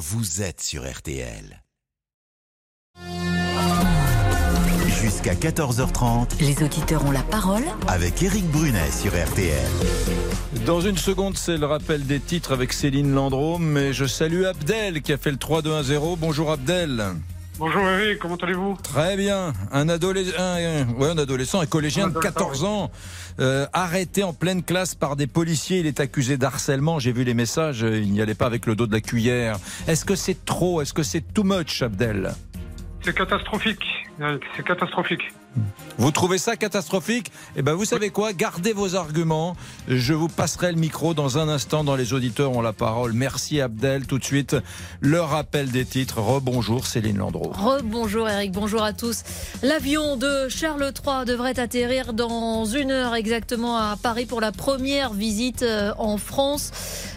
vous êtes sur RTL. Jusqu'à 14h30 Les auditeurs ont la parole avec Eric Brunet sur RTL. Dans une seconde, c'est le rappel des titres avec Céline Landreau, mais je salue Abdel qui a fait le 3-2-1-0. Bonjour Abdel. Bonjour Eric, comment allez-vous? Très bien. Un, adolescent, un, ouais, un adolescent, un collégien de 14 ans, euh, arrêté en pleine classe par des policiers. Il est accusé d'harcèlement. J'ai vu les messages. Il n'y allait pas avec le dos de la cuillère. Est-ce que c'est trop? Est-ce que c'est too much, Abdel? C'est catastrophique, Eric, c'est catastrophique. Vous trouvez ça catastrophique? Eh ben, vous savez quoi? Gardez vos arguments. Je vous passerai le micro dans un instant. Dans les auditeurs ont la parole. Merci Abdel. Tout de suite, le rappel des titres. Rebonjour Céline Landreau. Rebonjour Eric, bonjour à tous. L'avion de Charles III devrait atterrir dans une heure exactement à Paris pour la première visite euh, en France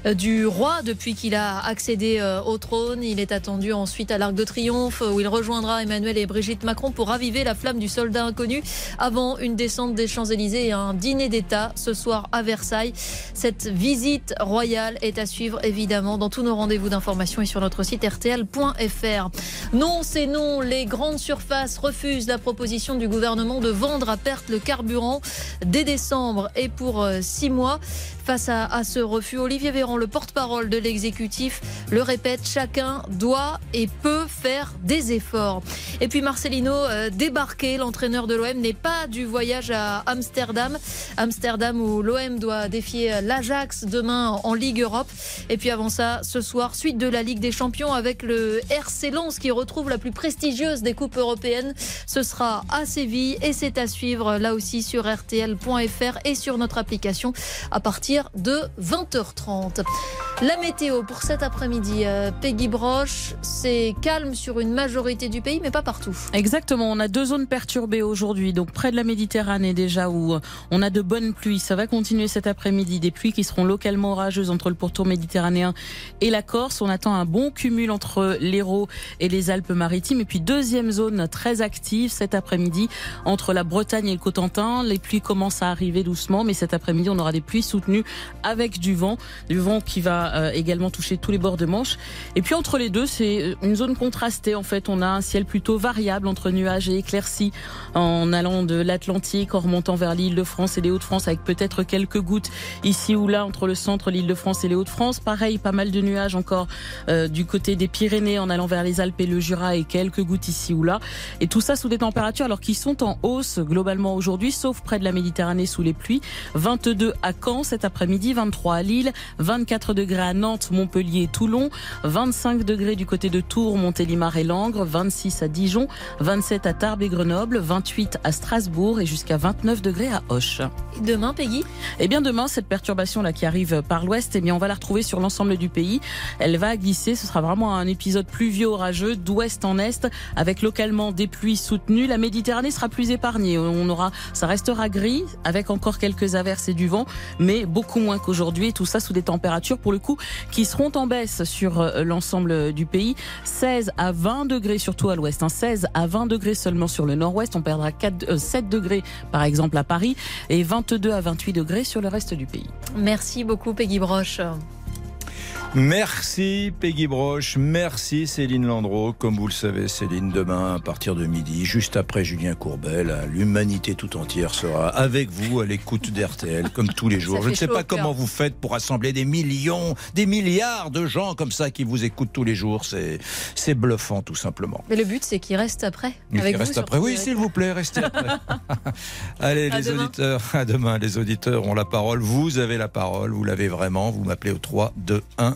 euh, du roi depuis qu'il a accédé euh, au trône. Il est attendu ensuite à l'Arc de Triomphe où il rejoindra Emmanuel et Brigitte Macron pour raviver la flamme du soldat inconnu avant une descente des Champs-Élysées et un dîner d'État ce soir à Versailles. Cette visite royale est à suivre évidemment dans tous nos rendez-vous d'information et sur notre site rtl.fr. Non, c'est non. Les grandes surfaces refusent la proposition du gouvernement de vendre à perte le carburant dès décembre et pour euh, six mois. Face à, à ce refus, Olivier Véran, le porte-parole de l'exécutif, le répète, chacun doit et peut faire des efforts. Et puis Marcelino euh, débarqué, l'entraîneur de l'OM n'est pas du voyage à Amsterdam. Amsterdam où l'OM doit défier l'Ajax demain en Ligue Europe. Et puis avant ça, ce soir, suite de la Ligue des Champions avec le RC Lens qui retrouve la plus prestigieuse des coupes européennes. Ce sera à Séville et c'est à suivre là aussi sur rtl.fr et sur notre application à partir de 20h30. La météo pour cet après-midi, euh, Peggy Broche, c'est calme sur une majorité du pays, mais pas partout. Exactement, on a deux zones perturbées aujourd'hui, donc près de la Méditerranée déjà où on a de bonnes pluies. Ça va continuer cet après-midi, des pluies qui seront localement orageuses entre le pourtour méditerranéen et la Corse. On attend un bon cumul entre l'Hérault et les Alpes-Maritimes. Et puis deuxième zone très active cet après-midi entre la Bretagne et le Cotentin. Les pluies commencent à arriver doucement, mais cet après-midi on aura des pluies soutenues avec du vent, du vent qui va euh, également toucher tous les bords de Manche. Et puis entre les deux, c'est une zone contrastée. En fait, on a un ciel plutôt variable entre nuages et éclaircies en allant de l'Atlantique, en remontant vers l'île de France et les Hauts-de-France, avec peut-être quelques gouttes ici ou là entre le centre, l'île de France et les Hauts-de-France. Pareil, pas mal de nuages encore euh, du côté des Pyrénées en allant vers les Alpes et le Jura et quelques gouttes ici ou là. Et tout ça sous des températures alors qui sont en hausse globalement aujourd'hui, sauf près de la Méditerranée sous les pluies. 22 à Caen cet après-midi, 23 à Lille, 24 degrés à Nantes, Montpellier, Toulon, 25 degrés du côté de Tours, Montélimar et Langres, 26 à Dijon, 27 à Tarbes et Grenoble, 28 à Strasbourg et jusqu'à 29 degrés à Auch. Demain, Peggy? Eh bien demain, cette perturbation là qui arrive par l'ouest, eh bien on va la retrouver sur l'ensemble du pays. Elle va glisser, ce sera vraiment un épisode pluvieux orageux d'ouest en est avec localement des pluies soutenues. La Méditerranée sera plus épargnée. On aura ça restera gris avec encore quelques averses et du vent, mais beaucoup moins qu'aujourd'hui tout ça sous des températures pour le coup qui seront en baisse sur euh, l'ensemble du pays. 16 à 20 degrés surtout à l'ouest, hein. 16 à 20 degrés seulement sur le nord-ouest, on perdra 4, euh, 7 degrés par exemple à Paris et 22 à 28 degrés sur le reste du pays. Merci beaucoup, Peggy Broche. Merci Peggy Broche, merci Céline Landreau. Comme vous le savez, Céline, demain à partir de midi, juste après Julien Courbet, l'humanité tout entière sera avec vous à l'écoute d'RTL, comme tous les jours. Je ne sais pas comment vous faites pour rassembler des millions, des milliards de gens comme ça qui vous écoutent tous les jours. C'est, bluffant tout simplement. Mais le but, c'est qu'il reste après. Avec reste vous, après. Oui, s'il vous plaît, restez après. Allez, À les demain. auditeurs, à demain. Les auditeurs ont la parole. Vous avez la parole. Vous l'avez vraiment. Vous m'appelez au 3, 2, 1.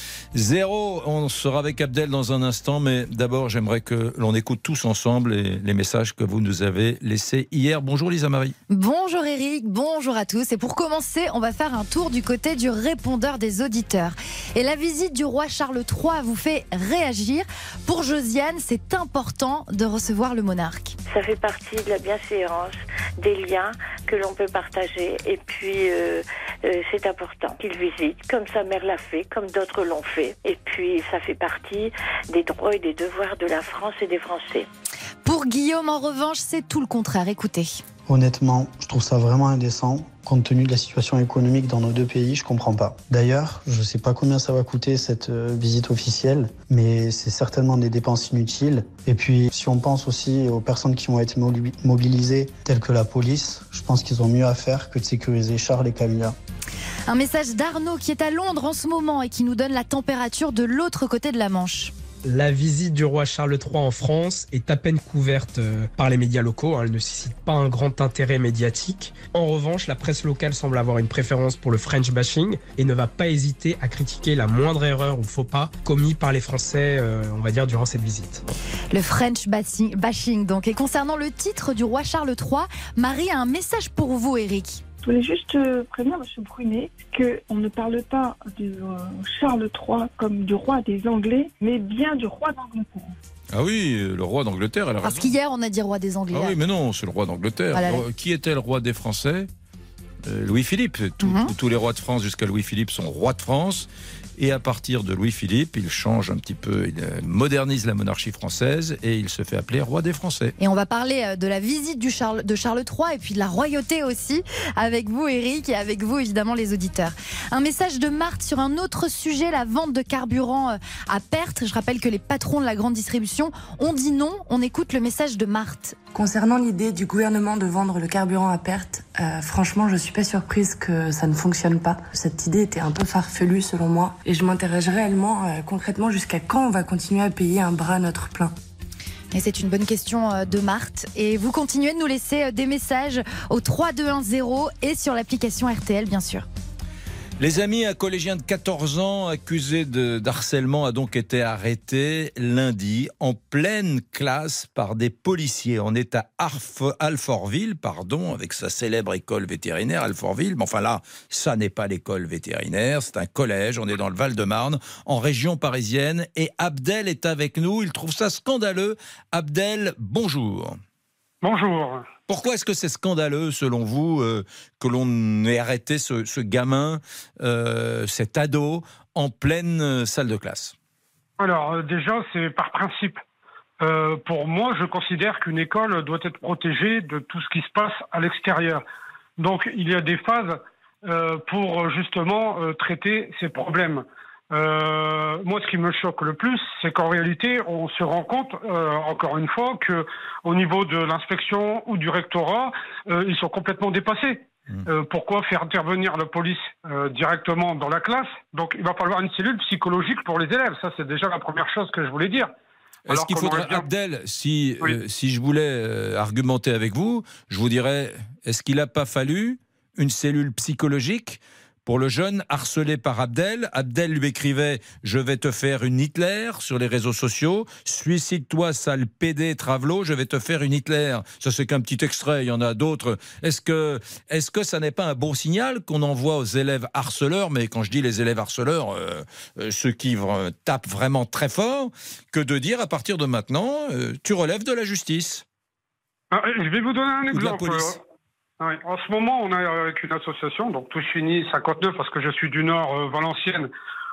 0, on sera avec Abdel dans un instant, mais d'abord j'aimerais que l'on écoute tous ensemble les, les messages que vous nous avez laissés hier. Bonjour Lisa Marie. Bonjour Eric, bonjour à tous. Et pour commencer, on va faire un tour du côté du répondeur des auditeurs. Et la visite du roi Charles III vous fait réagir. Pour Josiane, c'est important de recevoir le monarque. Ça fait partie de la bienséance, des liens que l'on peut partager. Et puis, euh, euh, c'est important qu'il visite, comme sa mère l'a fait, comme d'autres l'ont fait. Et puis, ça fait partie des droits et des devoirs de la France et des Français. Pour Guillaume, en revanche, c'est tout le contraire. Écoutez. Honnêtement, je trouve ça vraiment indécent. Compte tenu de la situation économique dans nos deux pays, je comprends pas. D'ailleurs, je sais pas combien ça va coûter cette euh, visite officielle, mais c'est certainement des dépenses inutiles. Et puis, si on pense aussi aux personnes qui ont été mobilisées, telles que la police, je pense qu'ils ont mieux à faire que de sécuriser Charles et Camilla. Un message d'Arnaud qui est à Londres en ce moment et qui nous donne la température de l'autre côté de la Manche. La visite du roi Charles III en France est à peine couverte euh, par les médias locaux. Hein. Elle ne suscite pas un grand intérêt médiatique. En revanche, la presse locale semble avoir une préférence pour le French bashing et ne va pas hésiter à critiquer la moindre erreur ou faux pas commis par les Français, euh, on va dire, durant cette visite. Le French bashing, donc. Et concernant le titre du roi Charles III, Marie a un message pour vous, Eric. Je voulais juste euh, prévenir M. Brunet qu'on ne parle pas de euh, Charles III comme du roi des Anglais, mais bien du roi d'Angleterre. Ah oui, le roi d'Angleterre, elle a Parce qu'hier, on a dit roi des Anglais. Ah oui, mais non, c'est le roi d'Angleterre. Qui était le roi des Français? Euh, Louis-Philippe. Mhm. Tous les rois de France jusqu'à Louis-Philippe sont rois de France. Et à partir de Louis-Philippe, il change un petit peu, il euh, modernise la monarchie française et il se fait appeler roi des Français. Et on va parler euh, de la visite du Charles, de Charles III et puis de la royauté aussi, avec vous Eric et avec vous évidemment les auditeurs. Un message de Marthe sur un autre sujet, la vente de carburant euh, à perte. Je rappelle que les patrons de la grande distribution ont dit non. On écoute le message de Marthe. Concernant l'idée du gouvernement de vendre le carburant à perte, franchement je suis pas surprise que ça ne fonctionne pas. Cette idée était un peu farfelue selon moi et je m'interroge réellement, euh, concrètement, jusqu'à quand on va continuer à payer un bras à notre plein. Et c'est une bonne question euh, de Marthe. Et vous continuez de nous laisser euh, des messages au 3210 et sur l'application RTL, bien sûr. Les amis, un collégien de 14 ans accusé d'harcèlement a donc été arrêté lundi en pleine classe par des policiers. On est à Alfortville, pardon, avec sa célèbre école vétérinaire, Alfortville. Mais enfin là, ça n'est pas l'école vétérinaire, c'est un collège. On est dans le Val-de-Marne, en région parisienne. Et Abdel est avec nous. Il trouve ça scandaleux. Abdel, bonjour. Bonjour. Pourquoi est-ce que c'est scandaleux, selon vous, euh, que l'on ait arrêté ce, gamin, euh, cet ado, en pleine euh, salle de classe? Alors, déjà, c'est par principe. pour moi, je considère qu'une école doit être protégée de tout ce qui se passe à l'extérieur. Donc, il y a des phases pour justement traiter ces problèmes. Euh, moi, ce qui me choque le plus, c'est qu'en réalité, on se rend compte, euh, encore une fois, que au niveau de l'inspection ou du rectorat, euh, ils sont complètement dépassés. Mmh. pourquoi faire intervenir la police directement dans la classe? Donc, il va falloir une cellule psychologique pour les élèves. Ça, c'est déjà la première chose que je voulais dire. Est-ce qu'il faudrait, Abdel, si, si je voulais argumenter avec vous, je vous dirais, est-ce qu'il n'a pas fallu une cellule psychologique pour le jeune harcelé par Abdel. Abdel lui écrivait Je vais te faire une Hitler sur les réseaux sociaux. Suicide-toi, sale PD Travelo, je vais te faire une Hitler. Ça, c'est qu'un petit extrait, il y en a d'autres. Est-ce que, est-ce que ça n'est pas un bon signal qu'on envoie aux élèves harceleurs Mais quand je dis les élèves harceleurs, euh, euh, ceux qui tapent vraiment très fort, que de dire à partir de maintenant, euh, tu relèves de la justice ah, Je vais vous donner un exemple. En ce moment, on est avec une association, donc Touche Fini 59, parce que je suis du Nord, euh, Valenciennes,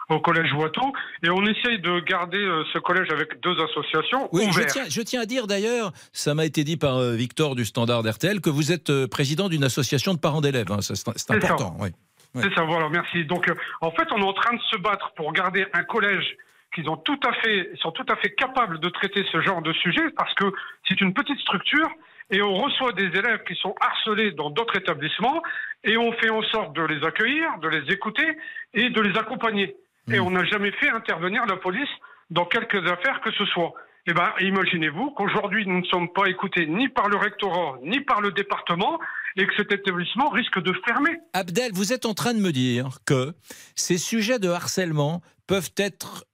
au collège Watteau, et on essaye de garder euh, ce collège avec deux associations. Oui, je tiens, je tiens, à dire d'ailleurs, ça m'a été dit par euh, Victor du Standard RTL, que vous êtes président d'une association de parents d'élèves. Hein, c'est important. Oui. C'est ça, voilà, merci. Donc, en fait, on est en train de se battre pour garder un collège qu'ils ont tout à fait, sont tout à fait capables de traiter ce genre de sujet, parce que c'est une petite structure et on reçoit des élèves qui sont harcelés dans d'autres établissements et on fait en sorte de les accueillir, de les écouter et de les accompagner. Et hmm. on n'a jamais fait intervenir la police dans quelques affaires que ce soit. Eh bien, imaginez-vous qu'aujourd'hui, nous ne sommes pas écoutés ni par le rectorat, ni par le département, et que cet établissement risque de fermer. Abdel, vous êtes en train de me dire que ces sujets de harcèlement peuvent être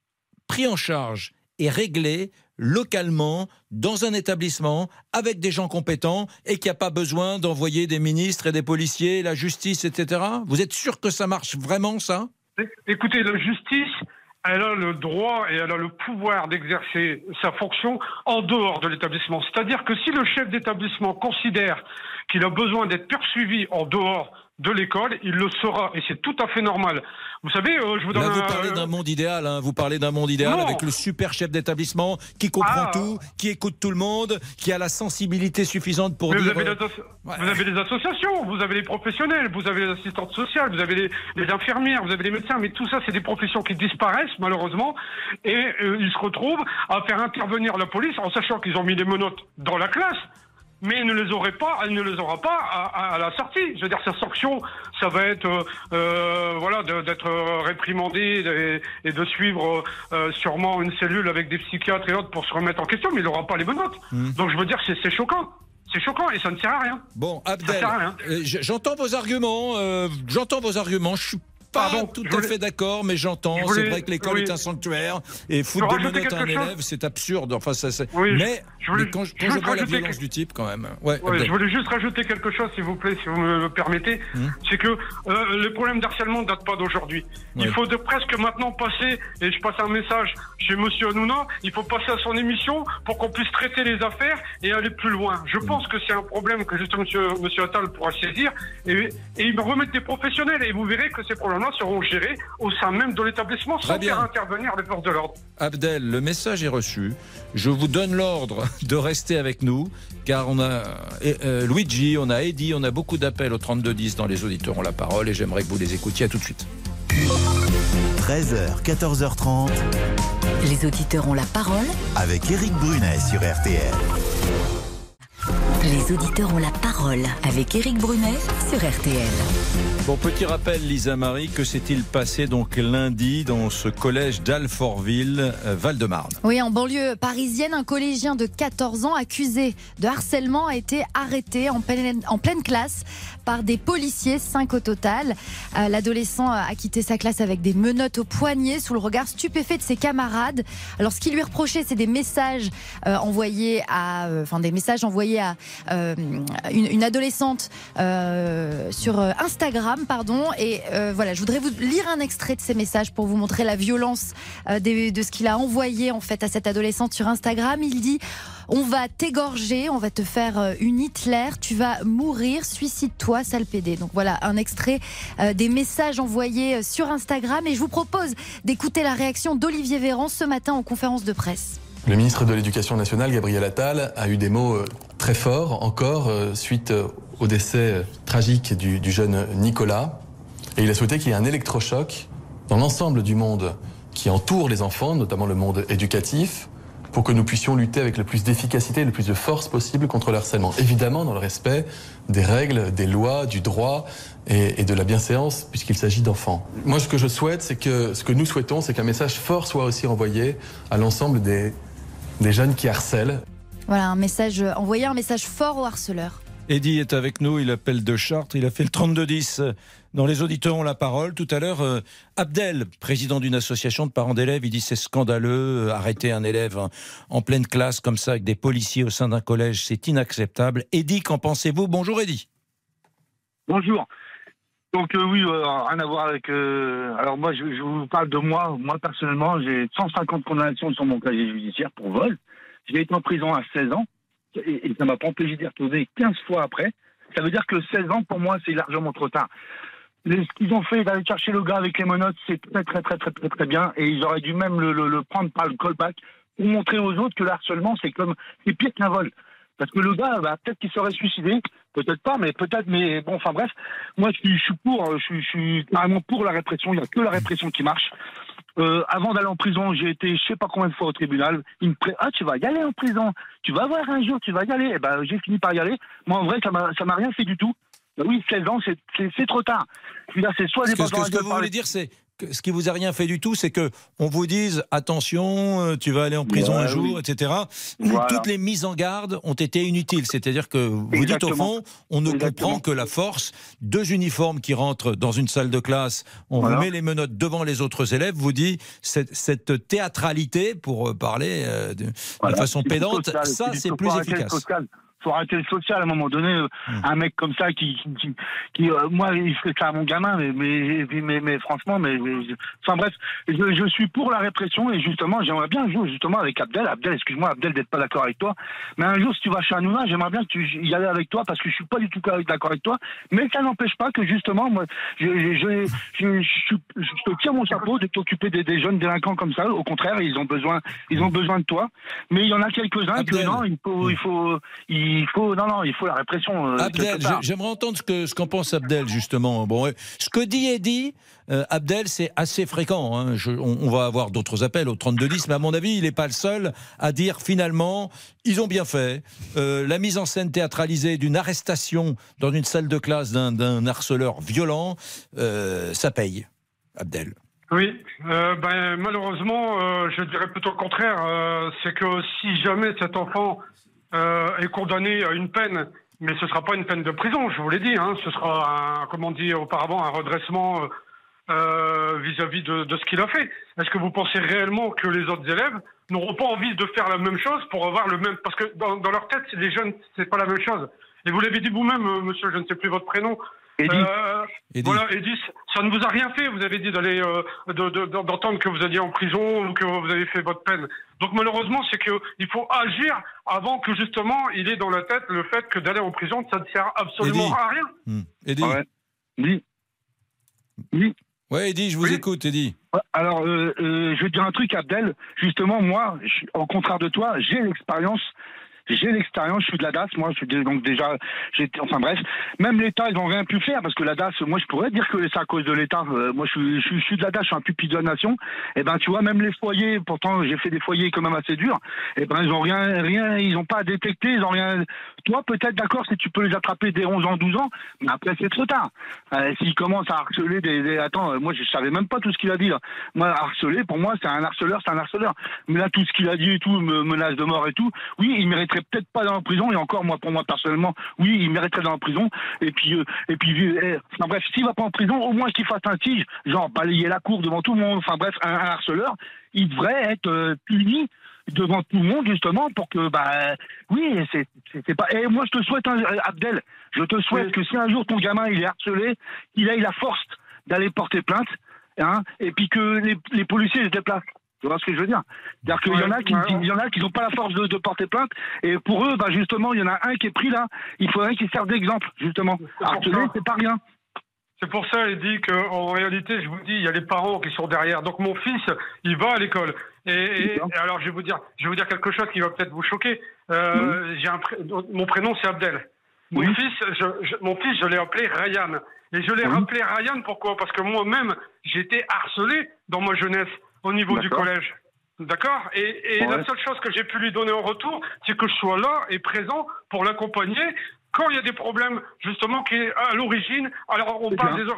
pris en charge et réglés localement dans un établissement avec des gens compétents et qu'il n'y a pas besoin d'envoyer des ministres et des policiers, la justice, etc. Vous êtes sûr que ça marche vraiment, ça? Écoutez, la justice, elle a le droit et elle a le pouvoir d'exercer sa fonction en dehors de l'établissement. C'est-à-dire que si le chef d'établissement considère qu'il a besoin d'être poursuivi en dehors de l'école, il le sera, et c'est tout à fait normal. Vous savez, euh, je vous donne Là, vous parlez d'un monde idéal, hein. vous parlez d'un monde idéal Non. avec le super chef d'établissement qui comprend Ah. tout, qui écoute tout le monde, qui a la sensibilité suffisante pour Mais vous dire. avez, euh, vous avez des associations, vous avez les professionnels, vous avez les assistantes sociales, vous avez les, les infirmières, vous avez les médecins, mais tout ça, c'est des professions qui disparaissent malheureusement, et euh, ils se retrouvent à faire intervenir la police en sachant qu'ils ont mis des menottes dans la classe. Mais il ne les aurait pas, il ne les aura pas à, à- à la sortie. Je veux dire, sa sanction, ça va être, euh, euh, voilà, d'être réprimandé et, et de suivre euh, sûrement une cellule avec des psychiatres et autres pour se remettre en question, mais il n'aura pas les menottes. Hmm. Donc je veux dire, c'est choquant. C'est choquant et ça ne sert à rien. Bon, Abdel, j'entends vos arguments, euh, j'entends vos arguments, je suis pas Pardon, tout à voulais- fait d'accord, mais j'entends. je C'est voulais- vrai que l'école oui. est un sanctuaire et foutre des menottes à un élève, c'est absurde. Enfin, ça, c'est- Oui, mais, je voulais- mais quand, je- vois la violence que- du type, quand même. Ouais, Ouais, Abdel. je voulais juste rajouter quelque chose, s'il vous plaît, si vous me le permettez. Hmm. C'est que euh, les problèmes d'harcèlement ne datent pas d'aujourd'hui. Il faut de presque maintenant passer, et je passe un message chez Monsieur Hanouna, il faut passer à son émission pour qu'on puisse traiter les affaires et aller plus loin. Je Hmm. pense que c'est un problème que justement Monsieur, monsieur Attal pourra saisir et, et il me remettre des professionnels et vous verrez que ces seront gérés au sein même de l'établissement sans bien. faire intervenir les forces de l'ordre. Abdel, le message est reçu. Je vous donne l'ordre de rester avec nous, car on a euh, Luigi, on a Eddie, on a beaucoup d'appels au 3210 dans les auditeurs ont la parole et j'aimerais que vous les écoutiez. À tout de suite. 13h, 14h30 Les auditeurs ont la parole. avec Eric Brunet sur RTL. Les auditeurs ont la parole avec Éric Brunet sur RTL. Bon, petit rappel, Lisa Marie, que s'est-il passé donc lundi dans ce collège d'Alfortville, euh, Val-de-Marne? Oui, en banlieue parisienne, un collégien de 14 ans accusé de harcèlement a été arrêté en pleine, en pleine classe par des policiers, 5 au total. Euh, L'adolescent a quitté sa classe avec des menottes au poignet sous le regard stupéfait de ses camarades. Alors ce qui lui reprochait, c'est des messages euh, envoyés à, euh, enfin des messages envoyés à une, adolescente sur Instagram, pardon. Et voilà, je voudrais vous lire un extrait de ces messages pour vous montrer la violence de ce qu'il a envoyé en fait à cette adolescente sur Instagram. Il dit on va t'égorger, on va te faire euh, une Hitler, tu vas mourir, suicide-toi, sale pédé. Donc voilà un extrait euh, des messages envoyés euh, sur Instagram et je vous propose d'écouter la réaction d'Olivier Véran ce matin en conférence de presse. Le ministre de l'Éducation nationale, Gabriel Attal, a eu des mots très forts encore suite au décès tragique du, du jeune Nicolas. Et il a souhaité qu'il y ait un électrochoc dans l'ensemble du monde qui entoure les enfants, notamment le monde éducatif, pour que nous puissions lutter avec le plus d'efficacité et le plus de force possible contre le harcèlement. Évidemment dans le respect des règles, des lois, du droit et, et de la bienséance, puisqu'il s'agit d'enfants. Moi, ce que je souhaite, c'est que ce que nous souhaitons, c'est qu'un message fort soit aussi envoyé à l'ensemble des, des jeunes qui harcèlent. Voilà un message euh, envoyé un message fort aux harceleurs. Eddie est avec nous, il appelle de Chartres, il a fait le 3210. Dans les auditeurs ont la parole. Tout à l'heure, euh, Abdel, président d'une association de parents d'élèves, il dit c'est scandaleux, euh, arrêter un élève en, en pleine classe comme ça avec des policiers au sein d'un collège, c'est inacceptable. Eddie, qu'en pensez-vous? Bonjour Eddie. Bonjour. Donc euh, oui, rien à voir avec. alors moi, je, je vous parle de moi. Moi personnellement, j'ai 150 condamnations sur mon casier judiciaire pour vol. J'ai été en prison à 16 ans et, et ça m'a pas empêché d'y retourner 15 fois après. Ça veut dire que 16 ans pour moi, c'est largement trop tard. Ce qu'ils ont fait d'aller chercher le gars avec les menottes, c'est très très très très très très bien et ils auraient dû même le, le- le prendre par le callback pour montrer aux autres que le harcèlement c'est comme c'est pire qu'un vol. Parce que le gars, bah, peut-être qu'il serait suicidé, peut-être pas, mais peut-être, mais bon, enfin bref, moi je suis, je suis pour, je suis, je suis carrément pour la répression, il n'y a que la répression qui marche. Euh, avant d'aller en prison, j'ai été je sais pas combien de fois au tribunal. Il me pré... Ah, tu vas y aller en prison. Tu vas voir un jour, tu vas y aller. Et ben, j'ai fini par y aller. Moi, en vrai, ça m'a, ça m'a rien fait du tout. Ben oui, 16 ans, c'est, trop tard. C'est soit des que, que- ce que vous voulez dire, c'est que ce qui vous a rien fait du tout, c'est que on vous dise attention, euh, tu vas aller en prison Ouais, un jour, oui. etc. Voilà. Toutes les mises en garde ont été inutiles. C'est-à-dire que vous dites au fond, on ne Exactement. comprend que la force. Deux uniformes qui rentrent dans une salle de classe, on Voilà. vous met les menottes devant les autres élèves, vous dit cette, cette théâtralité, pour euh, parler euh, de, façon pédante, ça c'est plus efficace. Faut arrêter le social à un moment donné. euh, Un mec comme ça qui, qui, qui- qui, euh, moi, il ferait ça à mon gamin, mais, mais, mais, mais franchement, mais, enfin bref, je, je suis pour la répression et justement, j'aimerais bien un jour justement avec Abdel. Abdel, excuse-moi, Abdel d'être pas d'accord avec toi, mais un jour, si tu vas chez Hanouna, j'aimerais bien que tu y ailles avec toi parce que je suis pas du tout d'accord avec toi, mais ça n'empêche pas que justement, moi, je, je, je, je, je- je te tire mon chapeau de t'occuper des, des jeunes délinquants comme ça. Au contraire, ils ont besoin, ils ont besoin de toi. Mais il y en a quelques-uns que non, il faut, il faut, il faut, non, non, il faut la répression. euh, Abdel, j'aimerais entendre ce que ce qu'en pense Abdel justement. Bon, euh, ce que dit Eddy, euh, Abdel, c'est assez fréquent. hein. Je- on, on va avoir d'autres appels au 3210, mais à mon avis, il n'est pas le seul à dire finalement, ils ont bien fait. Euh, la mise en scène théâtralisée d'une arrestation dans une salle de classe d'un- d'un harceleur violent, euh, ça paye. Abdel. Oui, euh, ben, malheureusement, euh, je dirais plutôt le contraire. euh, c'est que si jamais cet enfant est condamné à une peine, mais ce ne sera pas une peine de prison, je vous l'ai dit, hein, ce sera, un, comme on dit auparavant, un redressement euh, euh, vis-à-vis de, ce qu'il a fait. Est-ce que vous pensez réellement que les autres élèves n'auront pas envie de faire la même chose pour avoir le même... Parce que dans, dans leur tête, les jeunes, c'est pas la même chose. Et vous l'avez dit vous-même, euh, monsieur, je ne sais plus votre prénom. Euh, voilà, Edith, ça ne vous a rien fait. Vous avez dit d'aller, euh, de- de- d'entendre que vous alliez en prison ou que vous avez fait votre peine. Donc malheureusement, c'est que il faut agir avant que justement il ait dans la tête le fait que d'aller en prison, ça ne sert absolument à rien. Eddy. Oui. Oui. Ouais, Eddy, je vous écoute, Eddy. Alors, euh, euh, je vais te dire un truc, Abdel. Justement, moi, je au contraire de toi, j'ai l'expérience. J'ai l'expérience, je suis de la DAS, moi, je suis donc déjà, enfin bref, même l'État, ils n'ont rien pu faire parce que la DAS, moi, je pourrais dire que c'est à cause de l'État. Euh, moi, je je, je suis de la DAS, je suis un pupille de la nation. Et ben, tu vois, même les foyers, pourtant, j'ai fait des foyers quand même assez durs. Et ben, ils ont rien, rien, ils n'ont pas détecté, ils ont rien. Toi, peut-être, d'accord, si tu peux les attraper dès 11 ans, 12 ans, mais après, c'est trop tard. Euh, S'ils commencent à harceler des, des- attends, euh, moi, je savais même pas tout ce qu'il a dit là. Moi, harceler, pour moi, c'est un harceleur, c'est un harceleur. Mais là, tout ce qu'il a dit et tout, me menace de mort et tout, oui, il mériterait peut-être pas dans la prison. Et encore, moi, pour moi personnellement, oui, il mériterait dans la prison. Et puis, euh, et puis, euh, enfin bref, s'il va pas en prison, au moins qu'il fasse un tige, genre balayer la cour devant tout le monde. Enfin bref, un, harceleur, il devrait être euh, puni devant tout le monde justement pour que bah oui c'est c'est c'est pas et moi je te souhaite un- euh, Abdel je te souhaite que si un jour ton gamin il est harcelé qu'il ait la force d'aller porter plainte hein et puis que les, les policiers se déplacent tu vois ce que je veux dire? C'est-à-dire qu'il y en a qui il y en a qui n'ont pas la force de, de porter plainte et pour eux bah justement il y en a un qui est pris là. Il faudrait qu'il serve d'exemple justement. Harceler c'est pas rien. C'est pour ça, il dit qu'en réalité, je vous dis, il y a les parents qui sont derrière. Donc mon fils, il va à l'école. Et, et- et alors, je vais vous dire, je vais vous dire quelque chose qui va peut-être vous choquer. Euh, j'ai un Mon prénom, c'est Abdel. Mon fils, je, je- mon fils, je l'ai appelé Ryan. Et je l'ai rappelé Ryan pourquoi? Parce que moi-même, j'ai été harcelé dans ma jeunesse au niveau du collège. D'accord Et, et Ouais. la seule chose que j'ai pu lui donner en retour, c'est que je sois là et présent pour l'accompagner quand il y a des problèmes, justement, qui est à l'origine. Alors, on parle bien. des.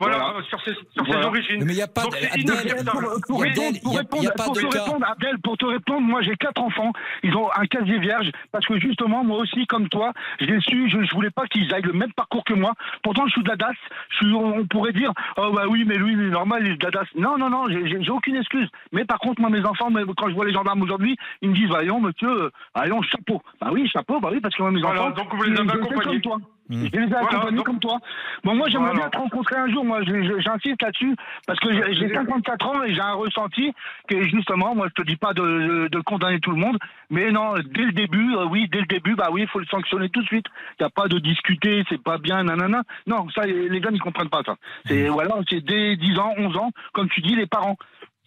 Voilà, Voilà. euh, sur ses, sur Voilà. ses origines. Mais il y a pas Donc, de- Abdel, pour, répondre, pour y a- répondre- y a pas pour de te cas. répondre, Abdel, pour te répondre, moi j'ai quatre enfants, ils ont un casier vierge, parce que justement, moi aussi, comme toi, j'ai su, je, je voulais pas qu'ils aillent le même parcours que moi. Pourtant, je suis de la DAS, je suis, on, on pourrait dire, oh bah oui, mais lui, il est normal, il est de la DAS. Non, non, non, j'ai- j'ai j'ai aucune excuse. Mais par contre, moi, mes enfants, quand je vois les gendarmes aujourd'hui, ils me disent, voyons, monsieur, euh, voyons, chapeau. Bah oui, chapeau, bah oui, parce que moi, mes Voilà, enfants. donc vous les ils- avez accompagnés. Hmm. Je les ai Voilà, accompagnés donc- comme toi. Bon, moi, j'aimerais Voilà. bien te rencontrer un jour. Moi, j'insiste là-dessus parce que j'ai j'ai 54 ans et j'ai un ressenti que justement, moi, je te dis pas de, condamner tout le monde, mais non, dès le début, euh, oui, dès le début, bah oui, il faut le sanctionner tout de suite. Il n'y a pas de discuter, c'est pas bien, nanana. Non, ça, les gars, ils comprennent pas ça. C'est voilà, c'est dès 10 ans, 11 ans, comme tu dis, les parents.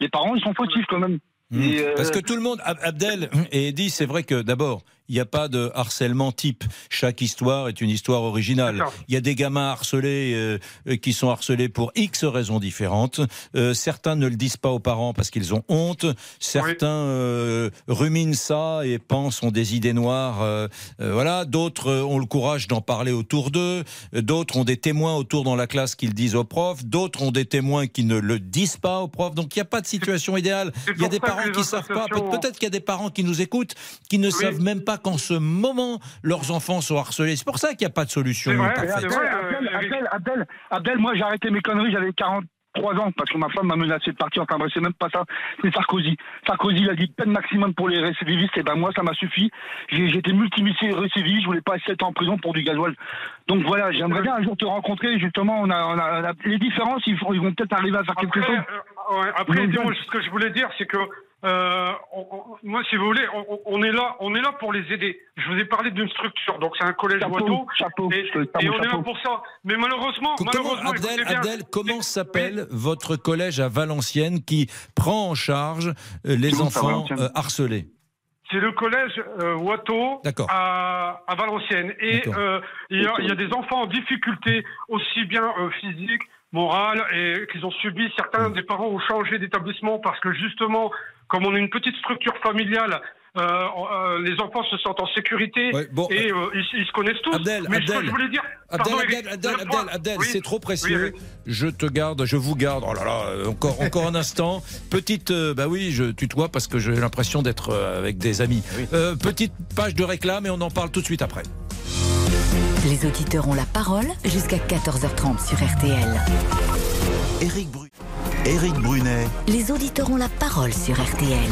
Les parents, ils sont fautifs quand même. Et, euh, Parce que tout le monde, Ab- Abdel et Eddy, c'est vrai que d'abord, il n'y a pas de harcèlement type. Chaque histoire est une histoire originale. Il y a des gamins harcelés euh, euh, qui sont harcelés pour X raisons différentes. Euh, certains ne le disent pas aux parents parce qu'ils ont honte. Certains euh, ruminent ça et pensent ont des idées noires. voilà. D'autres ont le courage d'en parler autour d'eux. D'autres ont des témoins autour dans la classe qu'ils disent aux profs. D'autres ont des témoins qui ne le disent pas aux profs. Donc il n'y a pas de situation idéale. Il y a des parents qui savent pas. Peut-être qu'il y a des parents qui nous écoutent qui ne savent même pas qu'en ce moment leurs enfants sont harcelés. C'est pour ça qu'il n'y a pas de solution vrai, parfaite. c'est Abdel, vrai, Abdel, euh. Abdel, Abdel, Abdel, moi j'ai arrêté mes conneries, j'avais 40, trois ans parce que ma femme m'a menacé de partir. Enfin bref, c'est même pas ça. C'est Sarkozy. Sarkozy il a dit peine maximum pour les récidivistes. Et ben moi, ça m'a suffi. Été multi-récidiviste. Je voulais pas être ans en prison pour du gasoil. Donc voilà, j'aimerais bien un jour te rencontrer. Justement, on a, on a- on a- les différences. Ils, vont peut-être arriver à faire quelque Après, chose. euh, ouais, après, moi, ce que je voulais dire, c'est que euh, on- on- moi, si vous voulez, on, est là, on est là pour les aider. Je vous ai parlé d'une structure, donc c'est un collège Chapeau, Watteau, chapeau, et, et on est là chapeau. pour ça. Mais malheureusement, Comment, malheureusement, Abdel, bien, Abdel, comment s'appelle votre collège à Valenciennes qui prend en charge euh, les enfants euh, harcelés? C'est le collège euh, Watteau D'accord. à, à Valenciennes. Et euh, il y, a- il y a des enfants en difficulté, aussi bien euh, physique, morale, et qu'ils ont subi. Certains des parents ont changé d'établissement parce que justement, comme on est une petite structure familiale, euh, euh, les enfants se sentent en sécurité bon, et euh, ils, ils se connaissent tous. Abdel, Mais ce que Abdel, je voulais dire, Abdel, pardon, Abdel, Abdel, Abdel, Abdel, oui, c'est trop oui, précieux. Je te garde, je vous garde. Oh là là, encore, encore un instant. Petite, euh, bah oui, je tutoie parce que j'ai l'impression d'être avec des amis. Euh, petite page de réclame et on en parle tout de suite après. Les auditeurs ont la parole jusqu'à 14h30 sur RTL. Éric, Bru- Éric Brunet, Les auditeurs ont la parole sur RTL.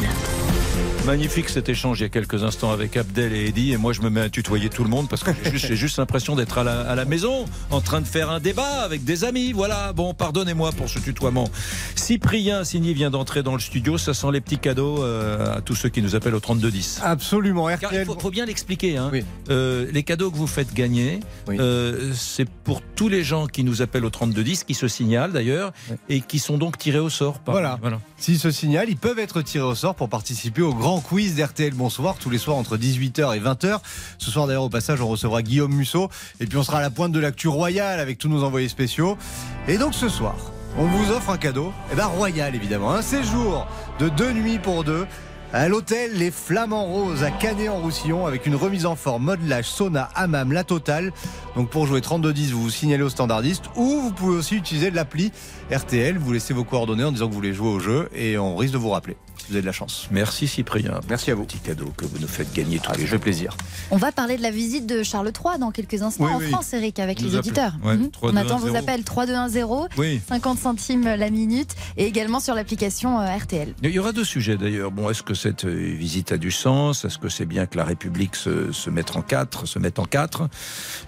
Magnifique cet échange il y a quelques instants avec Abdel et Eddy et moi je me mets à tutoyer tout le monde parce que j'ai juste, l'impression d'être à la, à la maison en train de faire un débat avec des amis. Voilà, bon, pardonnez-moi pour ce tutoiement. Cyprien Signy vient d'entrer dans le studio, ça sent les petits cadeaux euh, à tous ceux qui nous appellent au 3210. Absolument, Car il RTL. faut, faut bien l'expliquer. Hein. Euh, les cadeaux que vous faites gagner, euh, c'est pour tous les gens qui nous appellent au 3210, qui se signalent d'ailleurs, et qui sont donc tirés au sort. par- Voilà. S'ils se signalent, ils peuvent être tirés au sort pour participer au grand quiz d'RTL Bonsoir tous les soirs entre 18h et 20h. Ce soir d'ailleurs au passage on recevra Guillaume Musso et puis on sera à la pointe de l'actu royale avec tous nos envoyés spéciaux. Et donc ce soir, on vous offre un cadeau, et ben royal évidemment, un séjour de deux nuits pour deux à l'hôtel Les Flamands Roses à Canet-en-Roussillon avec une remise en forme, modelage, sauna, hammam, la totale. Donc pour jouer 3210, vous vous signalez au standardiste ou vous pouvez aussi utiliser l'appli RTL. Vous laissez vos coordonnées en disant que vous voulez jouer au jeu et on risque de vous rappeler. Vous avez de la chance. Merci Cyprien. Merci à vous. Petit cadeau que vous nous faites gagner tous Ah, les jours. plaisir. On va parler de la visite de Charles III dans quelques instants Oui, en oui. France, Eric, avec Nous les auditeurs. Ouais, Mhm. 3, On 2, attend 1, vos 0. appels 3210, Oui. 50 centimes la minute et également sur l'application euh, RTL. Il y aura deux sujets d'ailleurs. Bon, est-ce que cette euh, visite a du sens? Est-ce que c'est bien que la République se, se mette en quatre, se mette en quatre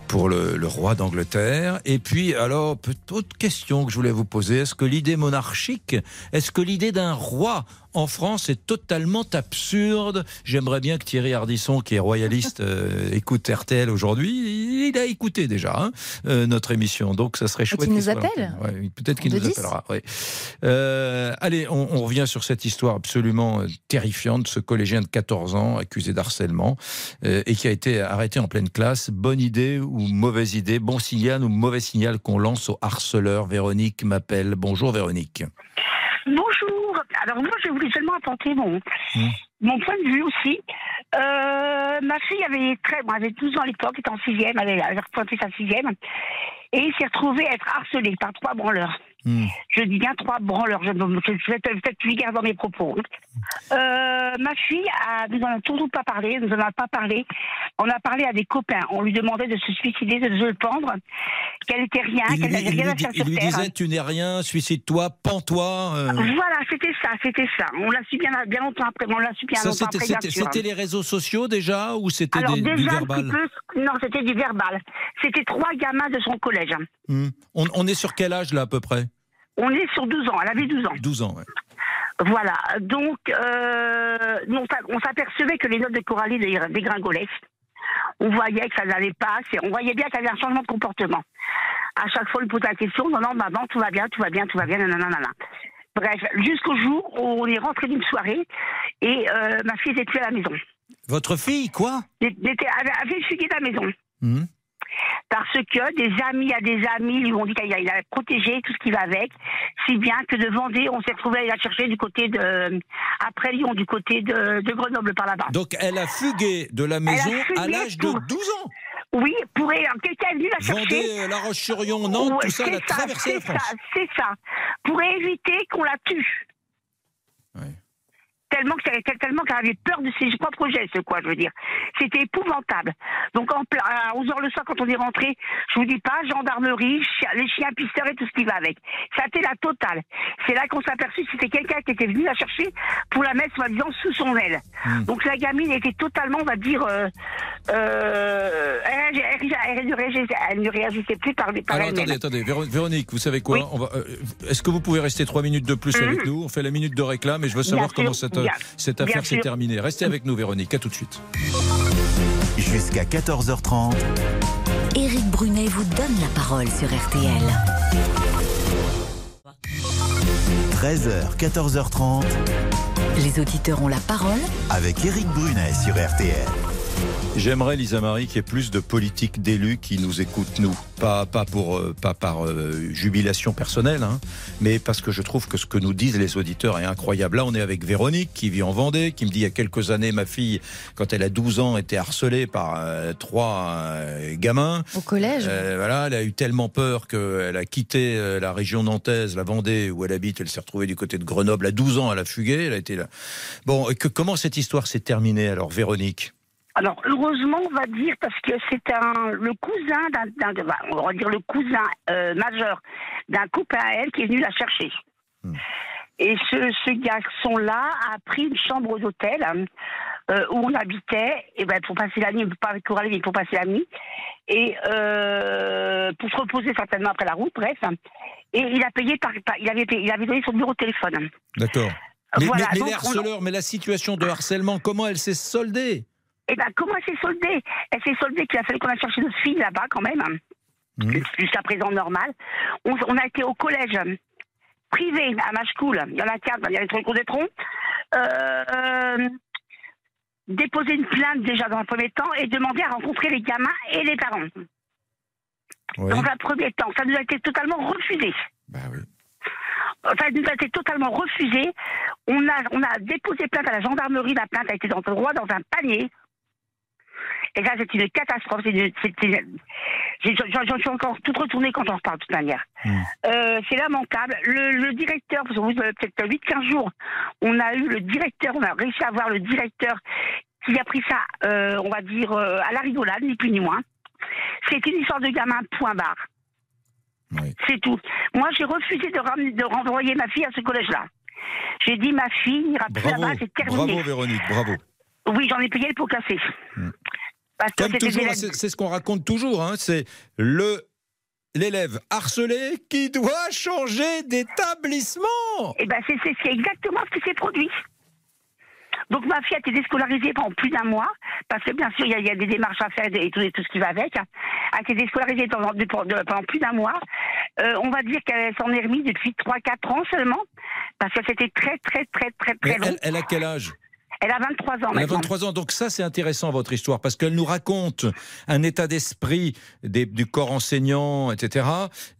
pour le, le roi d'Angleterre? Et puis, alors, autre question que je voulais vous poser est-ce que l'idée monarchique, est-ce que l'idée d'un roi en France est totalement absurde J'aimerais bien que Thierry Ardisson, qui est royaliste, euh, écoute RTL aujourd'hui. Il a écouté déjà hein, euh, notre émission, donc ça serait chouette. qu'il nous appelle. Ouais, Peut-être qu'il nous 10. appellera. ouais. Euh, allez, on, on revient sur cette histoire absolument terrifiante ce collégien de 14 ans accusé d'harcèlement euh, et qui a été arrêté en pleine classe. Bonne idée ou mauvaise idée? Bon signal ou mauvais signal qu'on lance au harceleur? Véronique m'appelle. Bonjour Véronique. Bonjour. Alors moi, je voulais seulement apporter mon, mon point de vue aussi. Euh, ma fille avait très, bon, elle avait 12 ans à l'époque, était en sixième, elle avait, elle avait repointé sa sixième, et il s'est retrouvé à être harcelé par trois branleurs. Je dis bien trois branleurs. Je, vais peut-être vulgaire dans mes propos. Euh, ma fille a, nous en a surtout pas parlé, nous en a pas parlé. On a parlé à des copains. On lui demandait de se suicider, de se pendre, qu'elle était rien, Il qu'elle lui, n'avait rien à faire il lui disait tu n'es rien, suicide-toi, pends-toi. euh. Voilà, c'était ça, c'était ça. On l'a su bien, bien longtemps après. On l'a su bien Ça, longtemps c'était, après, c'était- les réseaux sociaux déjà ou c'était du verbal? peu, non, c'était du verbal. C'était trois gamins de son collège. Hmm. on, on est sur quel âge là à peu près? On est sur 12 ans, elle avait 12 ans. 12 ans, ouais. Voilà, donc euh, on s'a- on s'apercevait que les notes de Coralie dé- dégringolaient. On voyait que ça n'allait pas, on voyait bien qu'il y avait un changement de comportement. À chaque fois, on lui posait la question, non, non, maman, tout va bien, tout va bien, tout va bien, nanana. nanana. Bref, jusqu'au jour où on est rentré d'une soirée et euh, ma fille n'était plus à la maison. Votre fille, quoi? Elle était- avait fugué de la maison. Hmm. Parce que des amis à des amis lui ont dit qu'il allait protéger tout ce qui va avec, si bien que de Vendée, on s'est retrouvé à la chercher du côté de, après Lyon, du côté de, de Grenoble par là-bas. Donc elle a fugué de la maison à l'âge de pour- 12 ans Oui, pour quelqu'un est venu la chercher. Vendée, euh, La Roche-sur-Yon, Nantes, tout ça, elle a ça, traversé la c'est France. ça, C'est ça, pour éviter qu'on la tue. Tellement que tellement qu'elle avait peur de ses propres gestes, quoi, je veux dire. C'était épouvantable. Donc en, à 11h le soir, quand on est rentré, je vous dis pas, gendarmerie, les chiens pisteurs et tout ce qui va avec. Ça a été la totale. C'est là qu'on s'est aperçu que c'était quelqu'un qui était venu la chercher pour la mettre, soi-disant, sous son aile. Hmm. Donc la gamine était totalement, on va dire, euh, euh, elle, ne réagissait plus par, par Alors attendez, attendez, Véronique, vous savez quoi euh, Est-ce que vous pouvez rester trois minutes de plus avec hmm. nous? On fait la minute de réclame et je veux savoir comment cette, cette affaire s'est terminée. Restez avec nous, Véronique. À tout de suite. Jusqu'à 14h30. Éric Brunet vous donne la parole sur RTL. 13h, 14h30. Les auditeurs ont la parole avec Éric Brunet sur RTL. J'aimerais, Lisa Marie, qu'il y ait plus de politiques d'élus qui nous écoutent, nous. Pas, pas, pour, euh, pas par euh, jubilation personnelle, hein, mais parce que je trouve que ce que nous disent les auditeurs est incroyable. Là, on est avec Véronique, qui vit en Vendée, qui me dit il y a quelques années, ma fille, quand elle a 12 ans, était harcelée par euh, trois gamins. Au collège Voilà, elle a eu tellement peur qu'elle a quitté la région nantaise, la Vendée, où elle habite. Elle s'est retrouvée du côté de Grenoble. À 12 ans, elle a fugué. Elle a été là. Bon, que, comment cette histoire s'est terminée, alors, Véronique? Alors heureusement, on va dire parce que c'est un le cousin d'un, bah, on va dire le cousin euh, majeur d'un couple à elle qui est venu la chercher. Hmm. Et ce, ce garçon-là a pris une chambre d'hôtel euh, où on habitait, et ben pour passer la nuit, pas avec Coralie, mais pour passer la nuit, et euh, pour se reposer certainement après la route, bref. Et il a payé par, il avait il avait donné son numéro de téléphone. D'accord. Mais, mais, les harceleurs, mais la situation de harcèlement, comment elle s'est soldée? Eh bien, comment elle s'est soldée? Elle s'est soldée qu'il a fallu qu'on a cherché notre fille là-bas quand même. Mmh. Jusqu'à présent normal. On, a été au collège privé à ma school. Il y en a quatre, il y a les trucs des troncs. Euh, déposer une plainte déjà dans un premier temps et demander à rencontrer les gamins et les parents. Dans un premier temps, ça nous a été totalement refusé. Bah oui. Ça nous a été totalement refusé. On a, on a déposé plainte à la gendarmerie. La plainte a été dans le droit dans un panier. Et là, c'est une catastrophe. J'en suis encore tout retourné quand j'en reparle, de toute manière. Hmm. Euh, c'est lamentable. Le, directeur, parce que peut-être 8-15 jours, on a eu le directeur, on a réussi à avoir le directeur qui a pris ça, euh, on va dire, euh, à la rigolade, ni plus ni moins. C'est une histoire de gamin, point barre. C'est tout. Moi, j'ai refusé de, de renvoyer ma fille à ce collège-là. J'ai dit, ma fille n'ira plus là-bas, c'est terminé. Bravo, Véronique, bravo. Oui, j'en ai payé le pot cassé. Hmm. c'est ce qu'on raconte toujours, hein, c'est le l'élève harcelé qui doit changer d'établissement. Eh ben c'est exactement ce qui s'est produit. Donc ma fille a été déscolarisée pendant plus d'un mois, parce que bien sûr il y, a des démarches à faire et tout, ce qui va avec. Elle a été déscolarisée pendant, plus d'un mois. Euh, on va dire qu'elle s'en est remise depuis 3-4 ans seulement, parce que c'était très très très très très long. elle a quel âge? Elle a 23 ans. Elle a 23 ans. Donc ça, c'est intéressant votre histoire parce qu'elle nous raconte un état d'esprit du corps enseignant, etc.,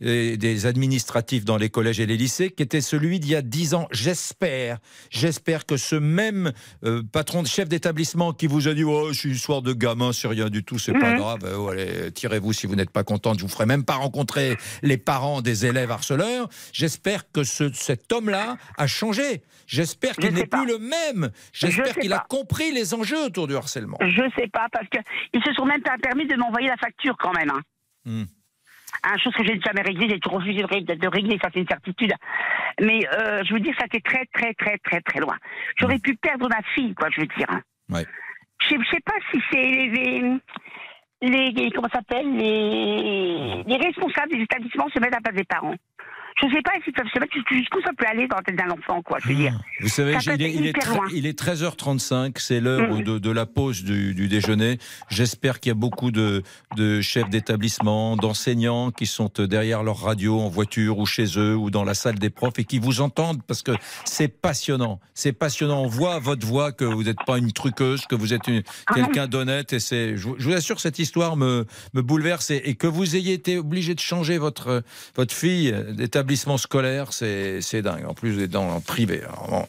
et des administratifs dans les collèges et les lycées, qui était celui d'il y a 10 ans. J'espère, j'espère que ce même euh, patron de chef d'établissement qui vous a dit oh, je suis une histoire de gamin, c'est rien du tout, c'est pas mhm. grave. Oh, allez, tirez-vous si vous n'êtes pas contente. Je vous ferai même pas rencontrer les parents des élèves harceleurs. J'espère que cet homme-là a changé. J'espère qu'il n'est plus le même. J'espère qu'il a compris les enjeux autour du harcèlement. Je ne sais pas, parce qu'ils se sont même pas permis de m'envoyer la facture quand même. Hein. Hmm. chose que j'ai jamais réglé, j'ai refusé de, régler, ça c'est une certitude. Mais euh, je veux dire, ça été très, très, très, très, très loin. J'aurais hmm. pu perdre ma fille, quoi, je veux dire. Hein. Ouais. Je ne sais pas si c'est les, les, comment s'appelle les, les responsables des établissements se mettent à place des parents je ne sais pas si ça, jusqu'où ça peut aller dans la tête d'un enfant, quoi. Je veux dire. Vous savez, il est, il, est il est, 13h35, c'est l'heure mm. de, de, la pause du, du déjeuner. J'espère qu'il y a beaucoup de, de chefs d'établissement, d'enseignants qui sont derrière leur radio, en voiture ou chez eux ou dans la salle des profs et qui vous entendent parce que c'est passionnant. C'est passionnant. On voit à votre voix que vous n'êtes pas une truqueuse, que vous êtes ah quelqu'un d'honnête et c'est, je, vous assure, cette histoire me, me bouleverse et, et, que vous ayez été obligé de changer votre, votre fille d'établissement établissement scolaire, c'est c'est dingue. En plus, dans le privé. Alors, bon.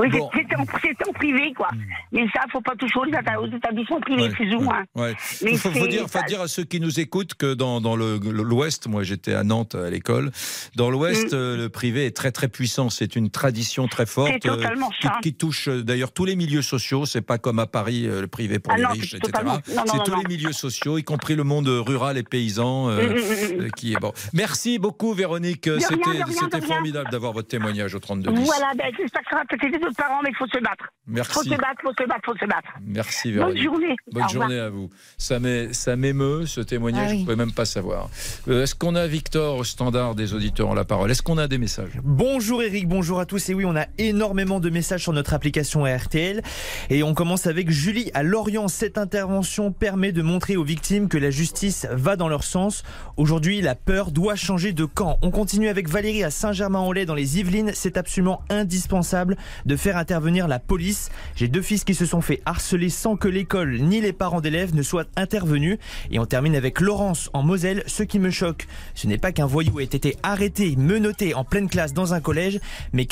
Oui, Bon. c'était en, en privé, quoi. Mais ça, faut pas toucher aux, éta- aux établissements privés, plus ou moins. Ouais. Mais Il faut, faut c'est- dire, faut dire à ceux qui nous écoutent que dans, dans l'Ouest, moi j'étais à Nantes à l'école, dans l'Ouest, Mm. euh, le privé est très très puissant. C'est une tradition très forte C'est totalement qui, touche euh, d'ailleurs tous les milieux sociaux. C'est pas comme à Paris, euh, le privé pour Ah les non, riches, c'est etc. C'est tous non. les milieux sociaux, y compris le monde rural et paysan, euh, Mm, mm, euh, qui est bon. Merci beaucoup, Véronique. C'était formidable d'avoir votre témoignage au 32 10. Voilà, ben, j'espère que ça va peut-être d'autres parents, mais il faut se battre. Merci. Faut se battre, faut se battre, faut se battre. Merci Bonne Véronique. journée. Bonne Au revoir. journée à vous. Ça m'é- ça m'émeut ce témoignage, Ah oui. je ne pouvais même pas savoir. Euh, Est-ce qu'on a Victor au standard des auditeurs en la parole? Est-ce qu'on a des messages? Bonjour Eric, bonjour à tous. Et oui, on a énormément de messages sur notre application RTL. Et on commence avec Julie à Lorient. Cette intervention permet de montrer aux victimes que la justice va dans leur sens. Aujourd'hui, la peur doit changer de camp. On continue avec Valérie à Saint-Germain-en-Laye dans les Yvelines. C'est absolument indispensable de faire intervenir la police. J'ai deux fils qui se sont fait harceler sans que l'école ni les parents d'élèves ne soient intervenus. Et on termine avec Laurence en Moselle. Ce qui me choque, ce n'est pas qu'un voyou ait été arrêté, menotté en pleine classe dans un collège, mais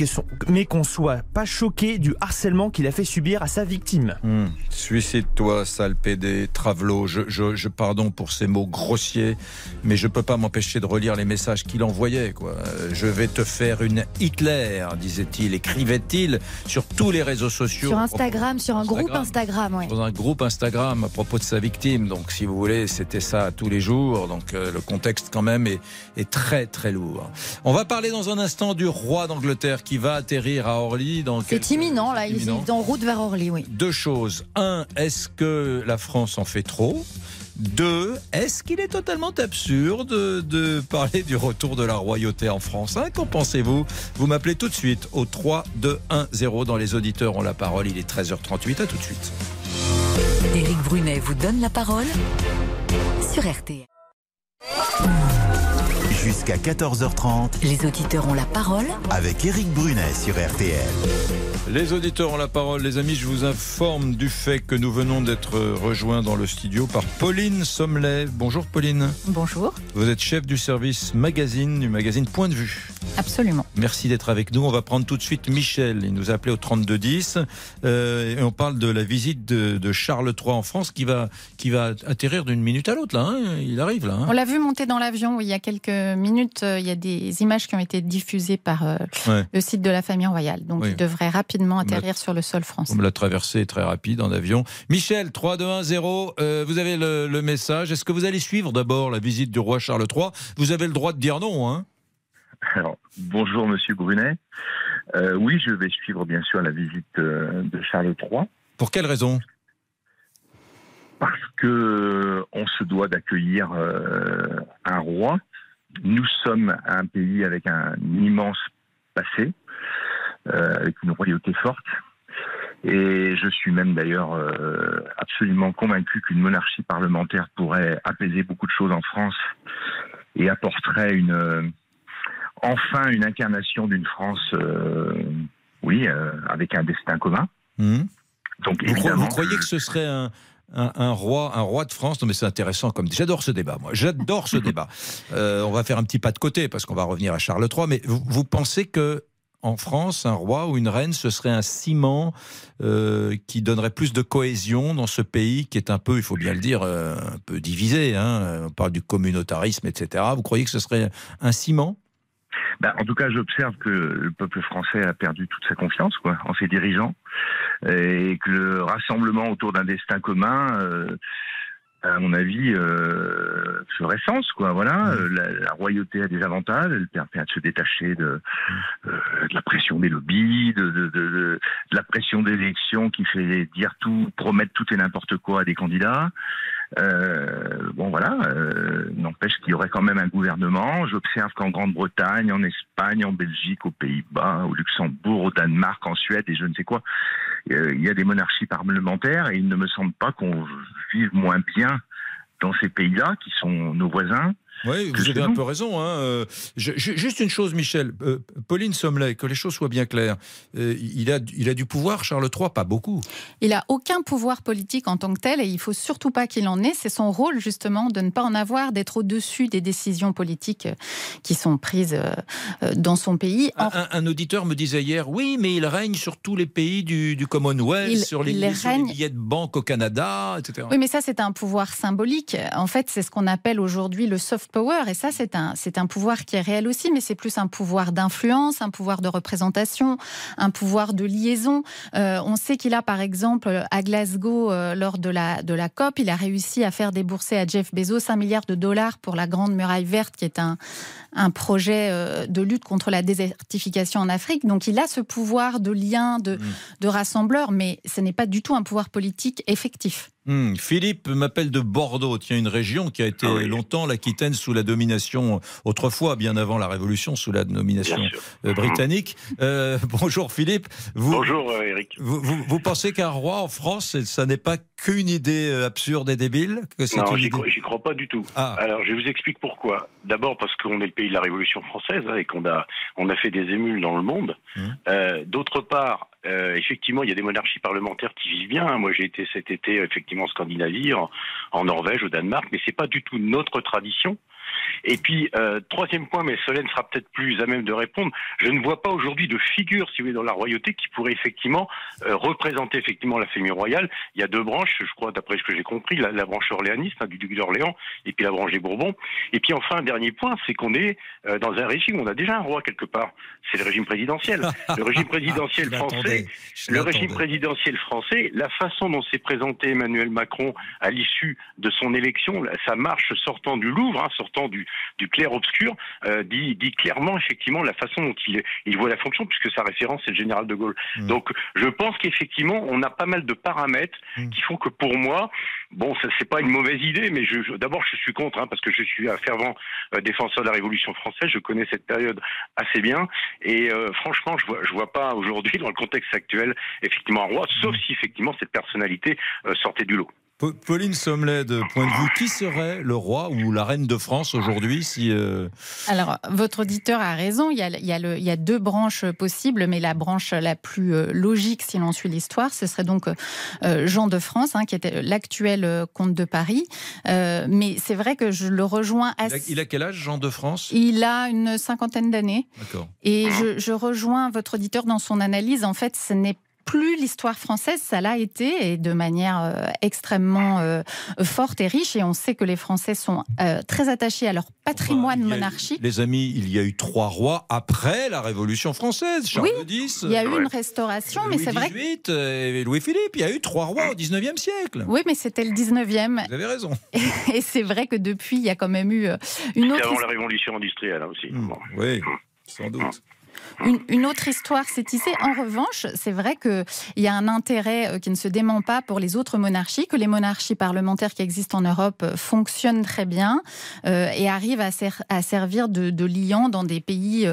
qu'on soit pas choqué du harcèlement qu'il a fait subir à sa victime. Hmm. Suicide-toi, sale PD, travelot. Je, je, je pardon pour ces mots grossiers, mais je peux pas m'empêcher de relire les messages qu'il envoyait. Quoi. Je vais te faire une Hitler, disait-il, écrivait-il sur tous les réseaux sociaux. Sur Instagram, sur un groupe Instagram, ouais. dans un groupe Instagram à propos de sa victime. Donc, si vous voulez, c'était ça tous les jours. Donc, euh, le contexte quand même est, est très très lourd. On va parler dans un instant du roi d'Angleterre qui va atterrir à Orly. quelques- C'est imminent, là. Il est en route vers Orly, oui. Deux choses. Un, est-ce que la France en fait trop? Deux, est-ce qu'il est totalement absurde de parler du retour de la royauté en France hein? Qu'en pensez-vous? Vous m'appelez tout de suite au 3 2 1 0 dans les auditeurs ont la parole. Il est 13h38. À tout de suite. Éric Brunet vous donne la parole sur RTL. Jusqu'à 14h30 Les auditeurs ont la parole avec Éric Brunet sur RTL. Les auditeurs ont la parole. Les amis, je vous informe du fait que nous venons d'être rejoints dans le studio par Pauline Sommelet. Bonjour Pauline. Bonjour. Vous êtes chef du service magazine du magazine Point de vue. Absolument. Merci d'être avec nous. On va prendre tout de suite Michel. Il nous a appelé au 3210 euh, et on parle de la visite de, de Charles III en France qui va qui va atterrir d'une minute à l'autre là. hein. Il arrive là. hein. On l'a vu monter dans l'avion oui, il y a quelques minutes. euh, Il y a des images qui ont été diffusées par euh, Ouais. le site de la famille royale. Donc Oui. il devrait rapidement atterrir sur le sol français. Comme la traversée est très rapide en avion. Michel, 3, 2, 1, 0, euh, vous avez le, le message. Est-ce que vous allez suivre d'abord la visite du roi Charles III Vous avez le droit de dire non. Hein Alors, bonjour Monsieur Brunet. Euh, oui, je vais suivre bien sûr la visite euh, de Charles III. Pour quelle raison? Parce que euh, on se doit d'accueillir euh, un roi. Nous sommes un pays avec un immense passé, euh, avec une royauté forte. Et je suis même d'ailleurs euh, absolument convaincu qu'une monarchie parlementaire pourrait apaiser beaucoup de choses en France et apporterait une, euh, enfin une incarnation d'une France, oui, avec un destin commun. Hmm Donc vous, vous croyez que ce serait un, un, un roi, un roi de France Non, mais c'est intéressant comme j'adore ce débat. Moi, j'adore ce débat. Euh, on va faire un petit pas de côté parce qu'on va revenir à Charles III. Mais vous, vous pensez que en France, un roi ou une reine, ce serait un ciment euh, qui donnerait plus de cohésion dans ce pays qui est un peu, il faut bien le dire, euh, un peu divisé. hein. On parle du communautarisme, etc. Vous croyez que ce serait un ciment? Ben, en tout cas, j'observe que le peuple français a perdu toute sa confiance quoi, en ses dirigeants et que le rassemblement autour d'un destin commun, euh, à mon avis, euh, ferait sens. Quoi, voilà. Euh, La, la royauté a des avantages, elle permet de se détacher de, euh, de la pression des lobbies, de- de- de la pression des élections qui fait dire tout, promettre tout et n'importe quoi à des candidats. Euh, bon voilà, euh, n'empêche qu'il y aurait quand même un gouvernement. J'observe qu'en Grande-Bretagne, en Espagne, en Belgique, aux Pays-Bas, au Luxembourg, au Danemark, en Suède et je ne sais quoi, euh, il y a des monarchies parlementaires et il ne me semble pas qu'on vive moins bien dans ces pays-là, qui sont nos voisins, Oui, vous avez un peu raison. Hein. Euh, juste une chose, Michel. Euh, Pauline Sommelet, que les choses soient bien claires. Euh, il, a, il a du pouvoir, Charles III, pas beaucoup. Il n'a aucun pouvoir politique en tant que tel et il faut surtout pas qu'il en ait. C'est son rôle, justement, de ne pas en avoir, d'être au-dessus des décisions politiques qui sont prises dans son pays. Un, auditeur me disait hier oui, mais il règne sur tous les pays du, Commonwealth, sur, les, billets de banque au Canada, etc. Oui, mais ça, c'est un pouvoir symbolique. En fait, c'est ce qu'on appelle aujourd'hui le soft power. Et ça, c'est un, c'est un pouvoir qui est réel aussi, mais c'est plus un pouvoir d'influence, un pouvoir de représentation, un pouvoir de liaison. Euh, on sait qu'il a, par exemple, à Glasgow, euh, lors de la, de la COP, il a réussi à faire débourser à Jeff Bezos un milliard de dollars pour la Grande Muraille Verte, qui est un, un projet euh, de lutte contre la désertification en Afrique. Donc il a ce pouvoir de lien, de, mm. de rassembleur, mais ce n'est pas du tout un pouvoir politique effectif. Hmm, Philippe m'appelle de Bordeaux, tiens, une région qui a été ah longtemps l'Aquitaine sous la domination, autrefois, bien avant la Révolution, sous la domination euh, britannique. Euh, bonjour Philippe. bonjour Eric. Vous, pensez qu'un roi en France, ça n'est pas qu'une idée euh, absurde et débile que Non, j'y crois, crois, pas du tout. Ah. Alors, je vous explique pourquoi. D'abord parce qu'on est le pays de la Révolution française hein, et qu'on a, on a fait des émules dans le monde. Mmh. D'autre part, euh, effectivement, il y a des monarchies parlementaires qui vivent bien. Moi, j'ai été cet été effectivement en Scandinavie, en, en Norvège, au Danemark, mais c'est pas du tout notre tradition. Et puis, euh, troisième point, mais Solène sera peut-être plus à même de répondre, je ne vois pas aujourd'hui de figure, si vous voulez, dans la royauté qui pourrait effectivement euh, représenter effectivement la famille royale. Il y a deux branches, je crois, d'après ce que j'ai compris, la, branche orléaniste hein, du duc d'Orléans et puis la branche des Bourbons. Et puis enfin, un dernier point, c'est qu'on est, euh, dans un régime on a déjà un roi quelque part. C'est le régime présidentiel. Le régime présidentiel français, le régime présidentiel français, la façon dont s'est présenté Emmanuel Macron à l'issue de son élection, sa marche sortant du Louvre, hein, sortant du, du clair-obscur, euh, dit, dit, clairement effectivement la façon dont il, il voit la fonction, puisque sa référence c'est le général de Gaulle. Mmh. Donc je pense qu'effectivement on a pas mal de paramètres mmh. qui font que pour moi, bon, ça c'est pas une mauvaise idée, mais je, d'abord je suis contre, hein, parce que je suis un fervent euh, défenseur de la Révolution française, je connais cette période assez bien, et euh, franchement je vois, je vois pas aujourd'hui dans le contexte actuel effectivement un roi, sauf mmh. si effectivement cette personnalité sortait du lot. Pauline Sommelet, de point de vue, qui serait le roi ou la reine de France aujourd'hui si euh, Alors, votre auditeur a raison. Il y a, il, y a le, il y, a deux branches possibles, mais la branche la plus euh, logique, si l'on suit l'histoire, ce serait donc euh, Jean de France, hein, qui était l'actuel comte de Paris. mais c'est vrai que je le rejoins assez... Il a, quel âge, Jean de France? Il a une cinquantaine d'années. D'accord. Et je, je rejoins votre auditeur dans son analyse. En fait, ce n'est plus l'histoire française, ça l'a été, et de manière euh, extrêmement euh, forte et riche. Et on sait que les Français sont euh, très attachés à leur patrimoine monarchique. Les amis, il y a eu trois rois après la Révolution française. Charles X. Il y a eu une restauration, mais c'est vrai. Louis et Louis-Philippe. Il y a eu trois rois au 19e siècle. Oui, mais c'était le 19e. Vous avez raison. Et c'est vrai que depuis, il y a quand même eu une autre. avant la Révolution industrielle hein, aussi. Mmh. Oui, sans doute. Une, autre histoire s'est tissée. En revanche, c'est vrai qu'il y a un intérêt euh, qui ne se dément pas pour les autres monarchies, que les monarchies parlementaires qui existent en Europe euh, fonctionnent très bien euh, et arrivent à, à servir de, de, liant dans des pays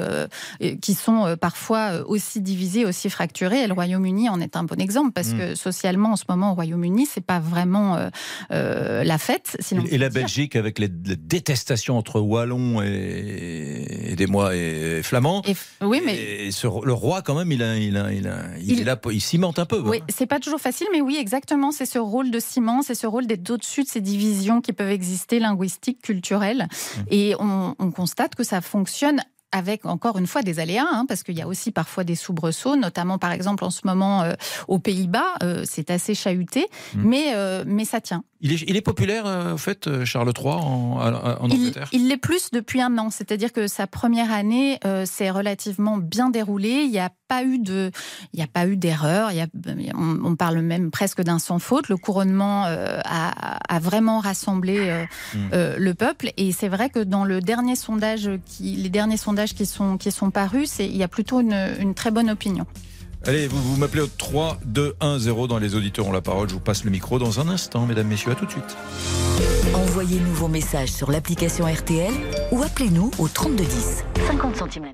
qui sont parfois aussi divisés, aussi fracturés. Et le Royaume-Uni en est un bon exemple parce mm. que socialement, en ce moment, au Royaume-Uni, c'est pas vraiment la fête. et la Belgique, avec les, détestations entre Wallons et, des mois et Flamands. oui, mais et le roi, quand même, il, a, il, a, il, a, il, est là, il cimente un peu. Oui, c'est pas toujours facile, mais oui, exactement. C'est ce rôle de ciment, c'est ce rôle d'être au-dessus de ces divisions qui peuvent exister, linguistiques, culturelles. Mmh. Et on, on constate que ça fonctionne avec encore une fois des aléas, hein, parce qu'il y a aussi parfois des soubresauts, notamment par exemple en ce moment euh, aux Pays-Bas, euh, c'est assez chahuté, mmh. mais, euh, mais ça tient. Il est, il est populaire, en fait, Charles III en, en Angleterre Il l'est plus depuis un an, c'est-à-dire que sa première année s'est relativement bien déroulée, il n'y a pas eu de, il n'y a pas eu d'erreur, on, on, parle même presque d'un sans faute, le couronnement a, a, vraiment rassemblé mmh. le peuple, et c'est vrai que dans le dernier sondage, qui, les derniers sondages qui sont, qui sont parus, il y a plutôt une, une très bonne opinion. Allez, vous, vous m'appelez au 3, 2, 1, 0 dans les auditeurs ont la parole. Je vous passe le micro dans un instant, mesdames, messieurs. À tout de suite. Envoyez-nous vos messages sur l'application RTL ou appelez-nous au 3210. 50 centimes.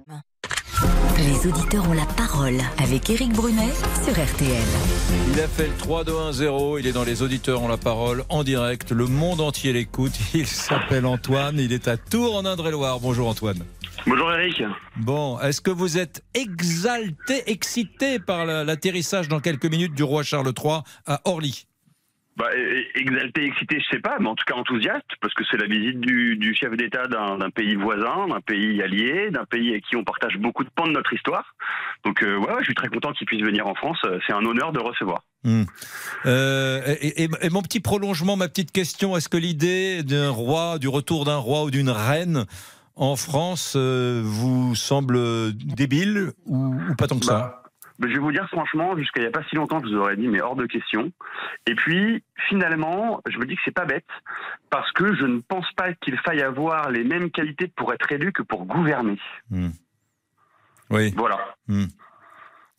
Les auditeurs ont la parole avec Éric Brunet sur RTL. Il a fait le 3-2-1-0, il est dans les auditeurs ont la parole en direct, le monde entier l'écoute, il s'appelle Antoine, il est à Tours en Indre-et-Loire. Bonjour Antoine. Bonjour Eric. Bon, est-ce que vous êtes exalté, excité par la- l'atterrissage dans quelques minutes du roi Charles III à Orly? Bah, e- exalté, excité, je sais pas, mais en tout cas enthousiaste, parce que c'est la visite du, du chef d'État d'un pays voisin, d'un pays allié, d'un pays avec qui on partage beaucoup de pans de notre histoire. Donc euh, ouais, ouais, je suis très content qu'il puisse venir en France. Euh, C'est un honneur de recevoir. Hmm. Euh, et, et- et mon petit prolongement, ma petite question, est-ce que l'idée d'un roi, du retour d'un roi ou d'une reine en France euh, vous semble débile ou, ou pas tant que ça Mais je vais vous dire franchement, jusqu'à il n'y a pas si longtemps, je vous aurais dit, mais hors de question. Et puis, finalement, je me dis que c'est pas bête, parce que je ne pense pas qu'il faille avoir les mêmes qualités pour être élu que pour gouverner. Hmm. Oui. Voilà. Hmm.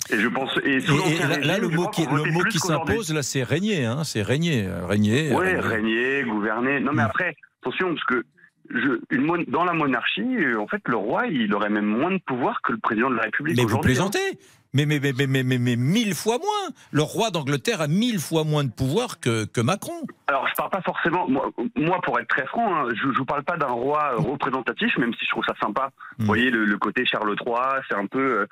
Et je pense. Et, Et, sous et l'Ancien là, le mot qui, le mot s'impose, là, c'est régner. Hein, c'est régner. Régner. Oui, régner. régner, gouverner. Non, mais après, attention, parce que je, une mon- dans la monarchie, euh, en fait, le roi, il aurait même moins de pouvoir que le président de la République. Mais vous hein. plaisantez mais, mais, mais, mais, mais, mais, mais mille fois moins Le roi d'Angleterre a mille fois moins de pouvoir que, que Macron. Alors, je parle pas forcément. Moi, moi, pour être très franc, hein, je, je vous parle pas d'un roi représentatif, même si je trouve ça sympa. Hmm. Vous voyez, le, le côté Charles III, c'est un peu euh,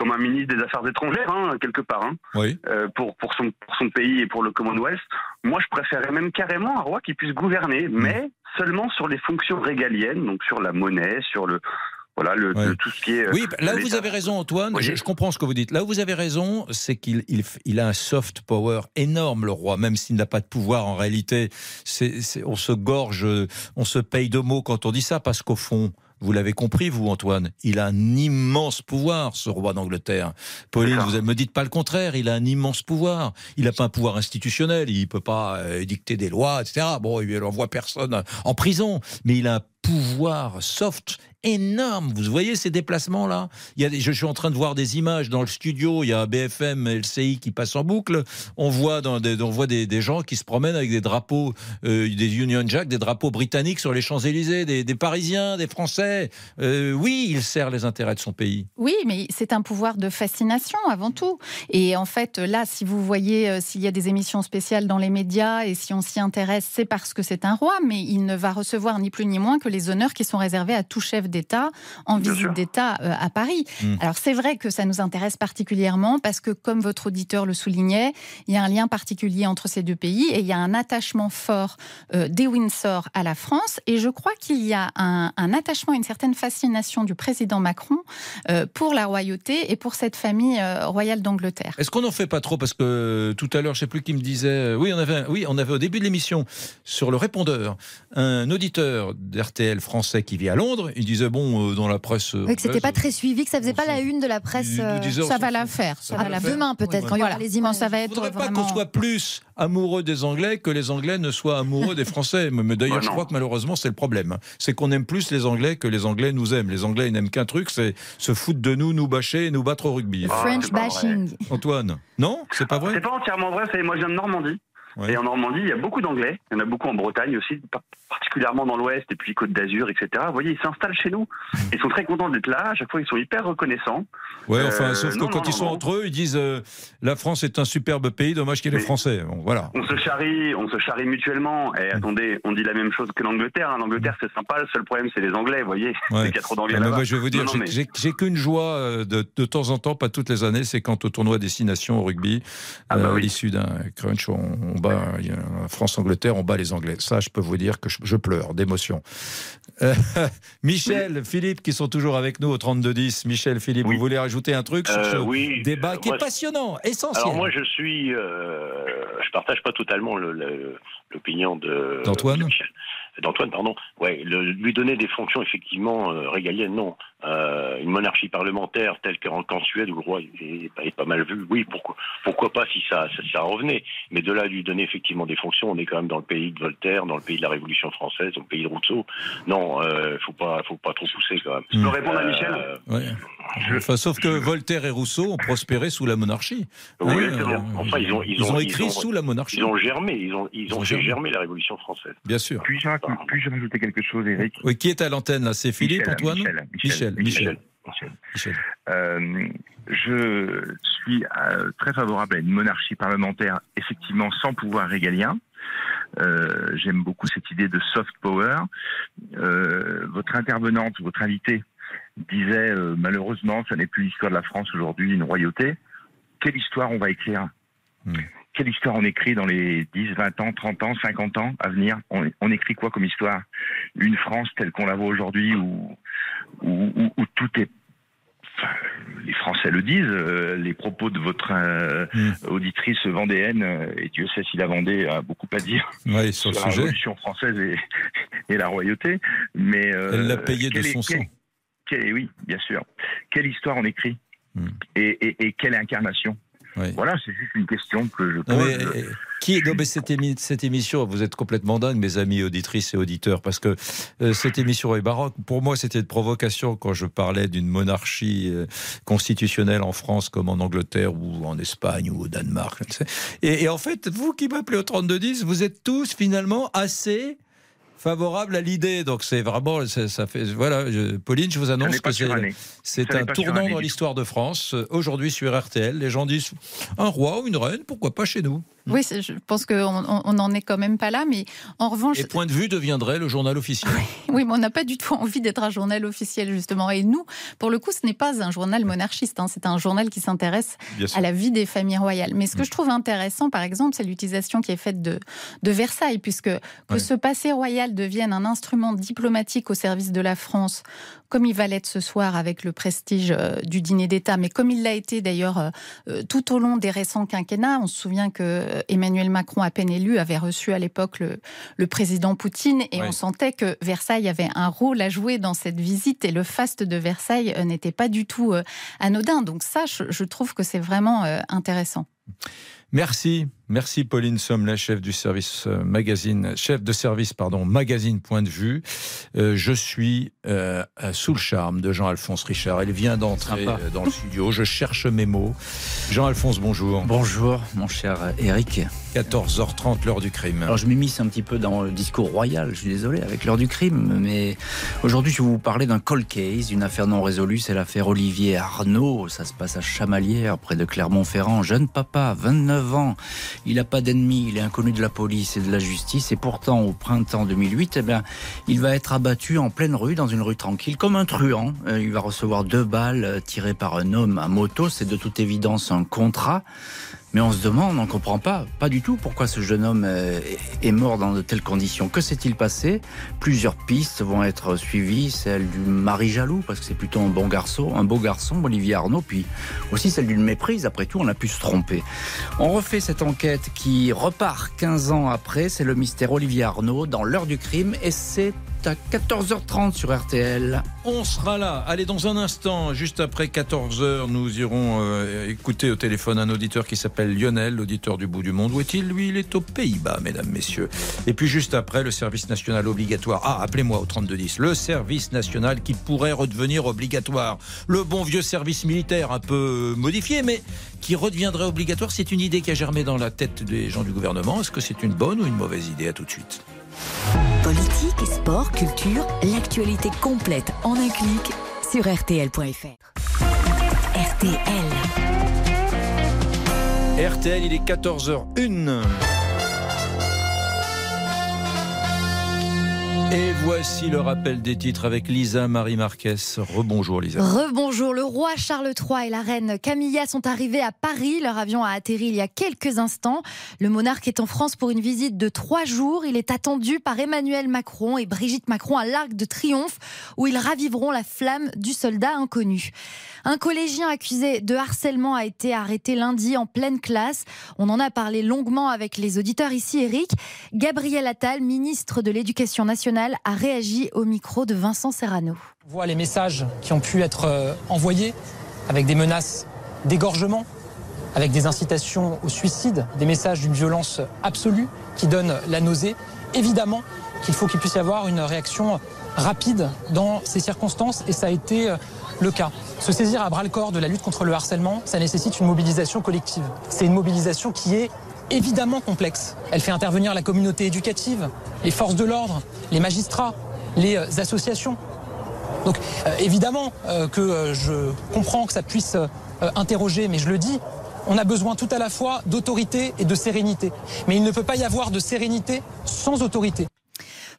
comme un ministre des Affaires étrangères, hein, quelque part, hein, Oui. euh, pour, pour, son, pour son pays et pour le Commonwealth. Moi, je préférais même carrément un roi qui puisse gouverner, Hmm. mais seulement sur les fonctions régaliennes, donc sur la monnaie, sur le. Voilà, le, Ouais. le- tout ce qui est. euh, Oui, là où vous l'État. avez raison, Antoine, Oui. je, je comprends ce que vous dites. Là où vous avez raison, c'est qu'il il, il a un soft power énorme, le roi, même s'il n'a pas de pouvoir en réalité. On se gorge, on se paye de mots quand on dit ça, parce qu'au fond, vous l'avez compris, vous, Antoine, il a un immense pouvoir, ce roi d'Angleterre. Pauline, vous ne me dites pas le contraire, il a un immense pouvoir. Il n'a pas un pouvoir institutionnel, il ne peut pas euh, dicter des lois, etc. Bon, il n'envoie personne en prison, mais il a un pouvoir soft énorme. Vous voyez ces déplacements-là? Je suis en train de voir des images dans le studio. Il y a BFM LCI qui passent en boucle. On voit, dans des, on voit des, des gens qui se promènent avec des drapeaux, euh, des Union Jack, des drapeaux britanniques sur les Champs-Élysées, des, des Parisiens, des Français. Euh, oui, il sert les intérêts de son pays. Oui, mais c'est un pouvoir de fascination avant tout. Et en fait, là, si vous voyez euh, s'il y a des émissions spéciales dans les médias et si on s'y intéresse, c'est parce que c'est un roi, mais il ne va recevoir ni plus ni moins que les honneurs qui sont réservés à tout chef d'État en visite d'État euh, à Paris. Mm. Alors c'est vrai que ça nous intéresse particulièrement parce que, comme votre auditeur le soulignait, il y a un lien particulier entre ces deux pays et il y a un attachement fort euh, des Windsor à la France. Et je crois qu'il y a un, un attachement, une certaine fascination du président Macron euh, pour la royauté et pour cette famille euh, royale d'Angleterre. Est-ce qu'on n'en fait pas trop? Parce que tout à l'heure, je ne sais plus qui me disait. oui, on avait, oui, on avait au début de l'émission sur le répondeur un auditeur d'RTL français qui vit à Londres. Il disait bon, euh, dans la presse. Oui, que c'était pas très suivi, que ça faisait pas la une de la presse. nous euh, disait, Ça va la faire. Ça Ah, va la faire. demain peut-être, quand il y aura les images. Ça va être faudrait pas vraiment... qu'on soit plus amoureux des Anglais que les Anglais ne soient amoureux des Français. Mais d'ailleurs, Ouais, je crois que malheureusement, c'est le problème. C'est qu'on aime plus les Anglais que les Anglais nous aiment. Les Anglais, ils n'aiment qu'un truc, c'est se foutre de nous, nous bâcher et nous battre au rugby. Ah, French bashing. Antoine, non C'est pas vrai? C'est pas entièrement vrai, c'est moi je viens de Normandie. Ouais. Et en Normandie, il y a beaucoup d'anglais. Il y en a beaucoup en Bretagne aussi, par- particulièrement dans l'Ouest et puis Côte d'Azur, etc. Vous voyez, ils s'installent chez nous. Ils sont très contents d'être là. À chaque fois, ils sont hyper reconnaissants. Ouais, enfin, Euh, sauf que non, quand non, ils sont entre eux, ils disent euh, la France est un superbe pays, dommage qu'il y ait les Mais- Français. Bon, voilà. On se charrie, on se charrie mutuellement. Et attendez, on dit la même chose que l'Angleterre. hein. L'Angleterre, c'est sympa. Le seul problème, c'est les Anglais. Vous voyez, Ouais. c'est qu'il y a trop d'anglais Ah, là-bas. je vais vous dire, j'ai- mais- qu'une joie euh, de, de temps en temps, pas toutes les années, c'est quand au tournoi Destination au rugby, Ah bah euh, à l'issue d'un crunch, on, on bat France-Angleterre, on bat les Anglais. Ça, je peux vous dire que je, je pleure d'émotion. Euh, Michel, Philippe, qui sont toujours avec nous au 32-10. Michel, Philippe, vous voulez rajouter un truc sur Euh, ce oui. débat qui Moi, est passionnant, essentiel Alors moi je suis, euh, je partage pas totalement le- le- l'opinion de D'Antoine? d'Antoine, pardon. Ouais, le- lui donner des fonctions effectivement euh, régaliennes, non. Euh, une monarchie parlementaire telle qu'en Suède où le roi est, est pas mal vu, oui, pourquoi, pourquoi pas si ça, ça, ça revenait. Mais de là à lui donner effectivement des fonctions, on est quand même dans le pays de Voltaire, dans le pays de la Révolution française, dans le pays de Rousseau. Non, euh, faut pas, faut pas trop pousser quand même. Je peux répondre à Michel Euh, Ouais. Enfin, sauf que Voltaire et Rousseau ont prospéré sous la monarchie. Oui, Hein, c'est euh, bien. Enfin, ils ont, ils ont, écrit ils ont- sous la monarchie. Ils ont germé, ils ont, ils Ils ont, ont fait germé. la Révolution française. Bien sûr. Puis-je rajouter quelque chose, Eric Oui, qui est à l'antenne là? C'est Philippe, Michel, Antoine Michel, Michel. Michel. Euh, je suis euh, très favorable à une monarchie parlementaire, effectivement sans pouvoir régalien. Euh, J'aime beaucoup cette idée de soft power. Votre intervenante, votre invité disait malheureusement, ça n'est plus l'histoire de la France aujourd'hui, une royauté. Quelle histoire on va écrire? Quelle histoire on écrit dans les 10, 20 ans, 30 ans, 50 ans à venir? On, on écrit quoi comme histoire? Une France telle qu'on la voit aujourd'hui où, où, où- où tout est Enfin, les Français le disent, euh, les propos de votre euh, auditrice vendéenne, euh, et Dieu sait si la Vendée a beaucoup à dire Ouais, sur le la sujet. Révolution française et, et la royauté, mais euh, Elle l'a payé de son sang. oui, bien sûr. Quelle histoire on écrit? Hmm. et, et- et quelle incarnation? Voilà, c'est juste une question que je pose. mais, euh, qui, non, mais cette, émi- cette émission, vous êtes complètement dingue, mes amis auditrices et auditeurs, parce que euh, cette émission est baroque. Pour moi, c'était une provocation quand je parlais d'une monarchie euh, constitutionnelle en France comme en Angleterre ou en Espagne ou au Danemark. Et, et en fait, vous qui m'appelez au 3210, vous êtes tous finalement assez favorables à l'idée. Donc c'est vraiment, ça, fait, voilà, je- Pauline, je vous annonce que c'est, un tournant dans l'histoire de France. Euh, Aujourd'hui sur RTL, les gens disent un roi ou une reine, pourquoi pas chez nous? Oui, je pense qu'on on- on n'en est quand même pas là, mais en revanche, Et Point de vue deviendrait le journal officiel. Oui, mais on n'a pas du tout envie d'être un journal officiel, justement. Et nous, pour le coup, ce n'est pas un journal monarchiste. hein. C'est un journal qui s'intéresse à la vie des familles royales. Mais ce que je trouve intéressant, par exemple, c'est l'utilisation qui est faite de, de Versailles, puisque que Ouais. ce passé royal devienne un instrument diplomatique au service de la France, comme il va l'être ce soir avec le prestige euh, du dîner d'État, mais comme il l'a été d'ailleurs euh, euh, tout au long des récents quinquennats. On se souvient que Emmanuel Macron, à peine élu, avait reçu à l'époque le, le président Poutine et on sentait que Versailles avait un rôle à jouer dans cette visite et le faste de Versailles euh, n'était pas du tout euh, anodin. Donc ça, je, je trouve que c'est vraiment euh, intéressant. Merci, merci Pauline Somme, la chef du service euh, magazine, chef de service pardon magazine Point de Vue. Euh, je suis euh, sous le charme de Jean-Alphonse Richard. Il vient d'entrer dans le studio. Je cherche mes mots. Jean-Alphonse, bonjour. Bonjour, mon cher Eric. 14h30, l'heure du crime. Alors je m'immisce un petit peu dans le discours royal, je suis désolé, avec l'heure du crime, mais aujourd'hui je vais vous parler d'un cold case, une affaire non résolue, c'est l'affaire Olivier Arnaud, ça se passe à Chamalières, près de Clermont-Ferrand, jeune papa, 29 ans, il n'a pas d'ennemis, il est inconnu de la police et de la justice, et pourtant au printemps 2008, eh bien, il va être abattu en pleine rue, dans une rue tranquille, comme un truand, Euh, il va recevoir deux balles tirées par un homme à moto, c'est de toute évidence un contrat, mais on se demande, on ne comprend pas, pas du tout pourquoi ce jeune homme euh, est mort dans de telles conditions. Que s'est-il passé? Plusieurs pistes vont être suivies, celle du mari jaloux, parce que c'est plutôt un bon garçon, un beau garçon, Olivier Arnaud, puis aussi celle d'une méprise, après tout, on a pu se tromper. On refait cette enquête qui repart 15 ans après, c'est le mystère Olivier Arnaud dans l'heure du crime, et c'est à 14h30 sur RTL. On sera là. Allez, dans un instant, juste après 14h, nous irons euh, écouter au téléphone un auditeur qui s'appelle Lionel, l'auditeur du bout du monde. Où est-il? Lui, il est aux Pays-Bas, mesdames, messieurs. Et puis juste après, le service national obligatoire. Ah, appelez-moi au 3210. Le service national qui pourrait redevenir obligatoire. Le bon vieux service militaire, un peu modifié, mais qui redeviendrait obligatoire. C'est une idée qui a germé dans la tête des gens du gouvernement. Est-ce que c'est une bonne ou une mauvaise idée? À tout de suite. Politique, sport, culture, l'actualité complète en un clic sur rtl.fr. RTL. RTL, il est 14h01. Et voici le rappel des titres avec Lisa Marie Marquez. Rebonjour Lisa. Rebonjour, le roi Charles III et la reine Camilla sont arrivés à Paris. Leur avion a atterri il y a quelques instants. Le monarque est en France pour une visite de trois jours. Il est attendu par Emmanuel Macron et Brigitte Macron à l'Arc de Triomphe où ils raviveront la flamme du soldat inconnu. Un collégien accusé de harcèlement a été arrêté lundi en pleine classe. On en a parlé longuement avec les auditeurs ici, Eric. Gabriel Attal, ministre de l'Éducation nationale, a réagi au micro de Vincent Serrano. On voit les messages qui ont pu être euh, envoyés avec des menaces d'égorgement, avec des incitations au suicide, des messages d'une violence absolue qui donnent la nausée. Évidemment qu'il faut qu'il puisse y avoir une réaction rapide dans ces circonstances et ça a été euh, le cas. Se saisir à bras le corps de la lutte contre le harcèlement, ça nécessite une mobilisation collective. C'est une mobilisation qui est évidemment complexe. Elle fait intervenir la communauté éducative, les forces de l'ordre, les magistrats, les euh, associations. Donc évidemment que je comprends que ça puisse interroger, mais je le dis, on a besoin tout à la fois d'autorité et de sérénité. Mais il ne peut pas y avoir de sérénité sans autorité.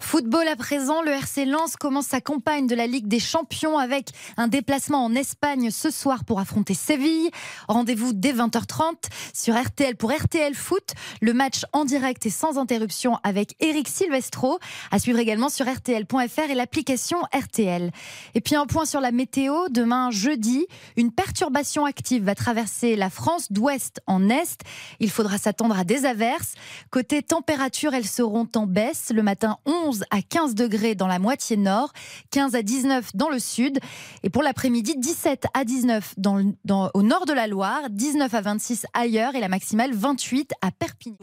Football à présent, le RC Lens commence sa campagne de la Ligue des Champions avec un déplacement en Espagne ce soir pour affronter Séville. Rendez-vous dès 20h30 sur RTL pour RTL Foot. Le match en direct et sans interruption avec Eric Silvestro. À suivre également sur RTL.fr et l'application RTL. Et puis un point sur la météo. Demain jeudi, une perturbation active va traverser la France d'ouest en est. Il faudra s'attendre à des averses. Côté température, elles seront en baisse. Le matin 11 à 15 degrés dans la moitié nord, 15 à 19 dans le sud. Et pour l'après-midi, 17 à 19 dans, au nord de la Loire, 19 à 26 ailleurs et la maximale 28 à Perpignan.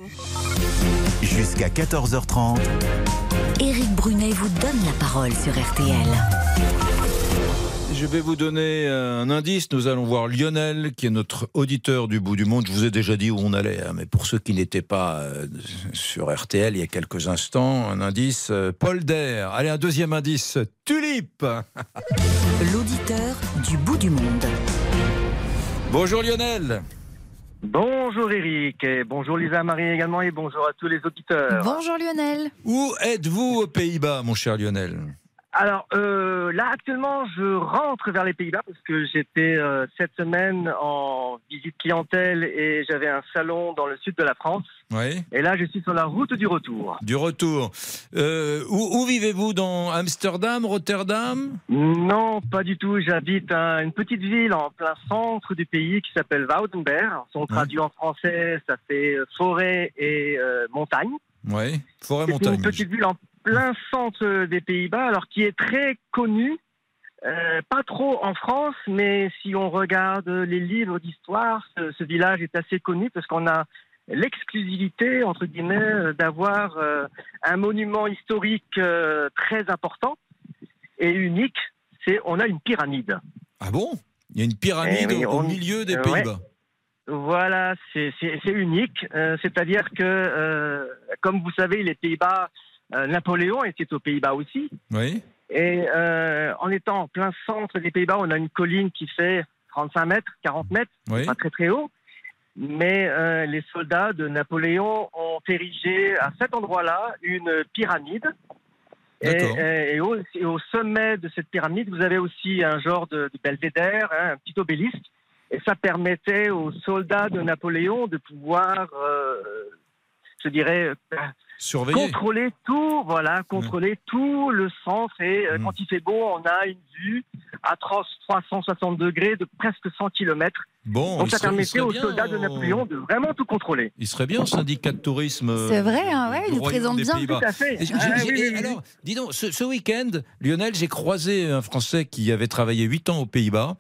Jusqu'à 14h30. Éric Brunet vous donne la parole sur RTL. Je vais vous donner un indice. Nous allons voir Lionel, qui est notre auditeur du bout du monde. Je vous ai déjà dit où on allait, hein, mais pour ceux qui n'étaient pas euh, sur RTL il y a quelques instants, un indice euh, Paul Der. Allez, un deuxième indice Tulipe. L'auditeur du bout du monde. Bonjour Lionel. Bonjour Eric, et bonjour Lisa Marie également, et bonjour à tous les auditeurs. Bonjour Lionel. Où êtes-vous aux Pays-Bas, mon cher Lionel? Alors euh, là actuellement, je rentre vers les Pays-Bas parce que j'étais euh, cette semaine en visite clientèle et j'avais un salon dans le sud de la France. Oui. Et là, je suis sur la route du retour. Du retour. Euh, où, où vivez-vous dans Amsterdam, Rotterdam? Non, pas du tout. J'habite à une petite ville en plein centre du pays qui s'appelle Woudenberg. Si on traduit en français, ça fait forêt et montagne. Oui, forêt-montagne. Une petite ville en plein centre des Pays-Bas, alors qui est très connu, euh, pas trop en France, mais si on regarde les livres d'histoire, ce, village est assez connu parce qu'on a l'exclusivité, entre guillemets, d'avoir euh, un monument historique euh, très important et unique, c'est on a une pyramide. Ah bon? Il y a une pyramide eh au, milieu des Pays-Bas. Voilà, c'est unique. C'est-à-dire que, comme vous savez, les Pays-Bas euh, Napoléon était aux Pays-Bas aussi. Oui. Et euh, en étant en plein centre des Pays-Bas, on a une colline qui fait 35 mètres, 40 mètres, pas très très haut. Mais euh, les soldats de Napoléon ont érigé à cet endroit-là une pyramide. Et, au, sommet de cette pyramide, vous avez aussi un genre de, belvédère, hein, un petit obélisque. Et ça permettait aux soldats de Napoléon de pouvoir, je dirais, Contrôler tout, voilà, contrôler tout le centre. Et euh, quand il fait beau, on a une vue à 360 degrés de presque 100 km. Bon, Donc ça permettait aux soldats de Napoléon de vraiment tout contrôler. Il serait bien, syndicat de tourisme. Euh, C'est vrai, hein, ouais, il présente bien. Tout à fait. Ah alors, dis donc, ce, ce week-end, Lionel, j'ai croisé un Français qui avait travaillé 8 ans aux Pays-Bas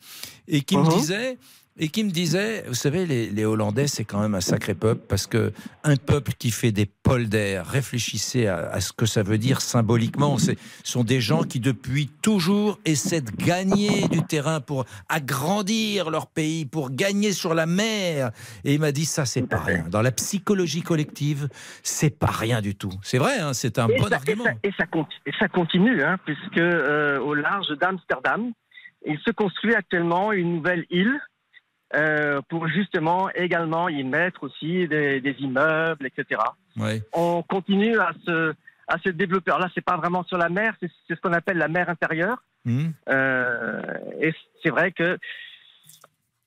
et qui me uh-huh. disait et qui me disait, vous savez, les, Hollandais, c'est quand même un sacré peuple, parce que un peuple qui fait des polders, réfléchissez à, ce que ça veut dire symboliquement, ce sont des gens qui depuis toujours essaient de gagner du terrain pour agrandir leur pays, pour gagner sur la mer. Et il m'a dit, ça, c'est pas rien. Dans la psychologie collective, c'est pas rien du tout. C'est vrai, hein, c'est un bon argument. Et ça, et ça, continue, hein, puisque euh, au large d'Amsterdam, il se construit actuellement une nouvelle île euh, pour justement également y mettre aussi des, immeubles, etc. On continue à se, à se développer. Alors là, c'est pas vraiment sur la mer, c'est ce qu'on appelle la mer intérieure. Mmh. Euh, et c'est vrai que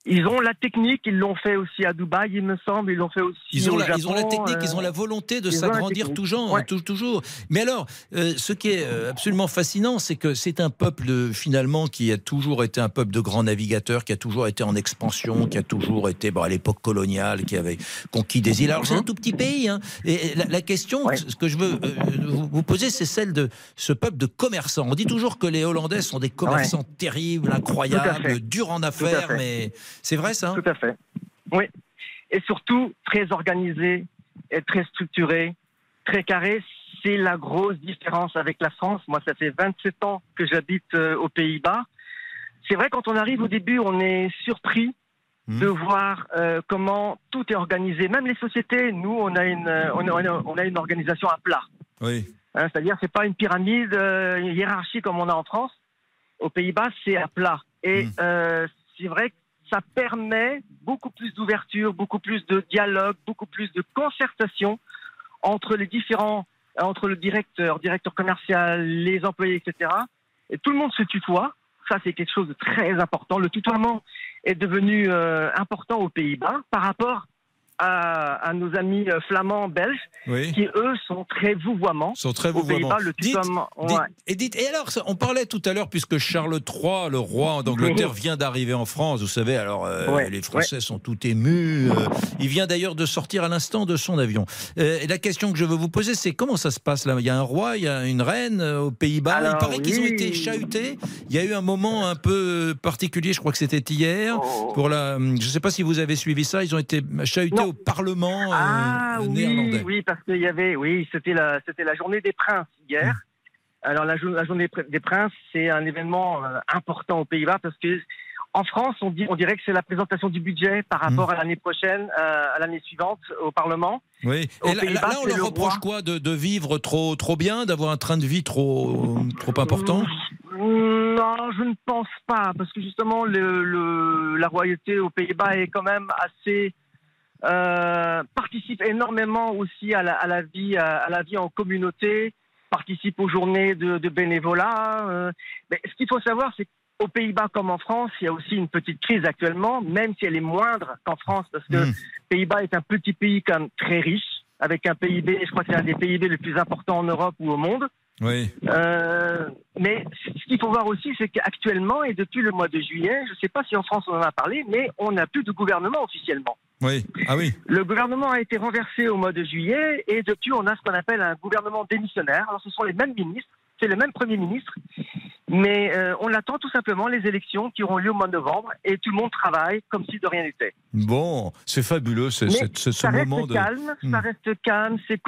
ils ont la technique, ils l'ont fait aussi à Dubaï, il me semble, ils l'ont fait aussi ils ont au la, Japon, Ils ont la technique, ils ont la volonté de s'agrandir toujours, toujours. Mais alors, euh, ce qui est euh, absolument fascinant, c'est que c'est un peuple finalement qui a toujours été un peuple de grands navigateurs, qui a toujours été en expansion, qui a toujours été bon, à l'époque coloniale, qui avait conquis des îles. Alors c'est un tout petit pays. Hein. Et la, question, ce que je veux euh, vous poser, c'est celle de ce peuple de commerçants. On dit toujours que les Hollandais sont des commerçants terribles, incroyables, durs en affaires, mais c'est vrai ça Tout à fait. Oui. Et surtout, très organisé et très structuré, très carré. C'est la grosse différence avec la France. Moi, ça fait 27 ans que j'habite euh, aux Pays-Bas. C'est vrai, quand on arrive au début, on est surpris mmh. de voir euh, comment tout est organisé. Même les sociétés, nous, on a une, euh, on a, une organisation à plat. Oui. Hein, c'est-à-dire, c'est pas une pyramide hiérarchique comme on a en France. aux Pays-Bas, c'est à plat. Et euh, c'est vrai que ça permet beaucoup plus d'ouverture, beaucoup plus de dialogue, beaucoup plus de concertation entre les différents, entre le directeur, directeur commercial, les employés, etc. Et tout le monde se tutoie. Ça, c'est quelque chose de très important. Le tutoiement est devenu euh, important aux Pays-Bas par rapport à, à nos amis euh, flamands, belges, Oui. qui eux sont très vouvoiements. sont très vouvoiements. Le Dites- dites- et, dites- et alors, on parlait tout à l'heure, puisque Charles III, le roi d'Angleterre, vient d'arriver en France. Vous savez, alors euh, Ouais, les Français sont tout émus. euh, il vient d'ailleurs de sortir à l'instant de son avion. Euh, et la question que je veux vous poser, c'est comment ça se passe là? Il y a un roi, il y a une reine aux Pays-Bas. Il paraît qu'ils ont été chahutés. Il y a eu un moment un peu particulier, je crois que c'était hier. Oh. Pour la, je ne sais pas si vous avez suivi ça. Ils ont été chahutés au Parlement euh, Ah oui, néerlandais. oui, parce qu'il y avait, oui, c'était la, c'était la journée des princes hier. Mmh. Alors la, jo- la journée des princes, c'est un événement euh, important aux Pays-Bas parce que en France, on, dit, on dirait que c'est la présentation du budget par rapport Mmh. à l'année prochaine, euh, à l'année suivante au Parlement. Oui. Aux Et là, là, on leur le reproche roi. quoi de, de vivre trop, trop bien, d'avoir un train de vie trop, trop important? Non, je ne pense pas, parce que justement, le, le- la royauté aux Pays-Bas est quand même assez euh, participe énormément aussi à la, à la vie, à, à la vie en communauté, participe aux journées de, de bénévolat. euh. Mais ce qu'il faut savoir, c'est qu'aux Pays-Bas comme en France, il y a aussi une petite crise actuellement, même si elle est moindre qu'en France, parce que Mm. Pays-Bas est un petit pays quand même très riche, avec un PIB, je crois que c'est un des PIB les plus importants en Europe ou au monde. Oui. Euh, mais ce qu'il faut voir aussi, c'est qu'actuellement et depuis le mois de juillet, je ne sais pas si en France on en a parlé, mais on n'a plus de gouvernement officiellement. Oui. Ah oui. Le gouvernement a été renversé au mois de juillet et depuis on a ce qu'on appelle un gouvernement démissionnaire. Alors ce sont les mêmes ministres, c'est le même Premier ministre, mais euh, on attend tout simplement les élections qui auront lieu au mois de novembre et tout le monde travaille comme si de rien n'était. Bon, c'est fabuleux, Mais c'est ce ça reste moment de. calme, Hmm. ça reste calme, c'est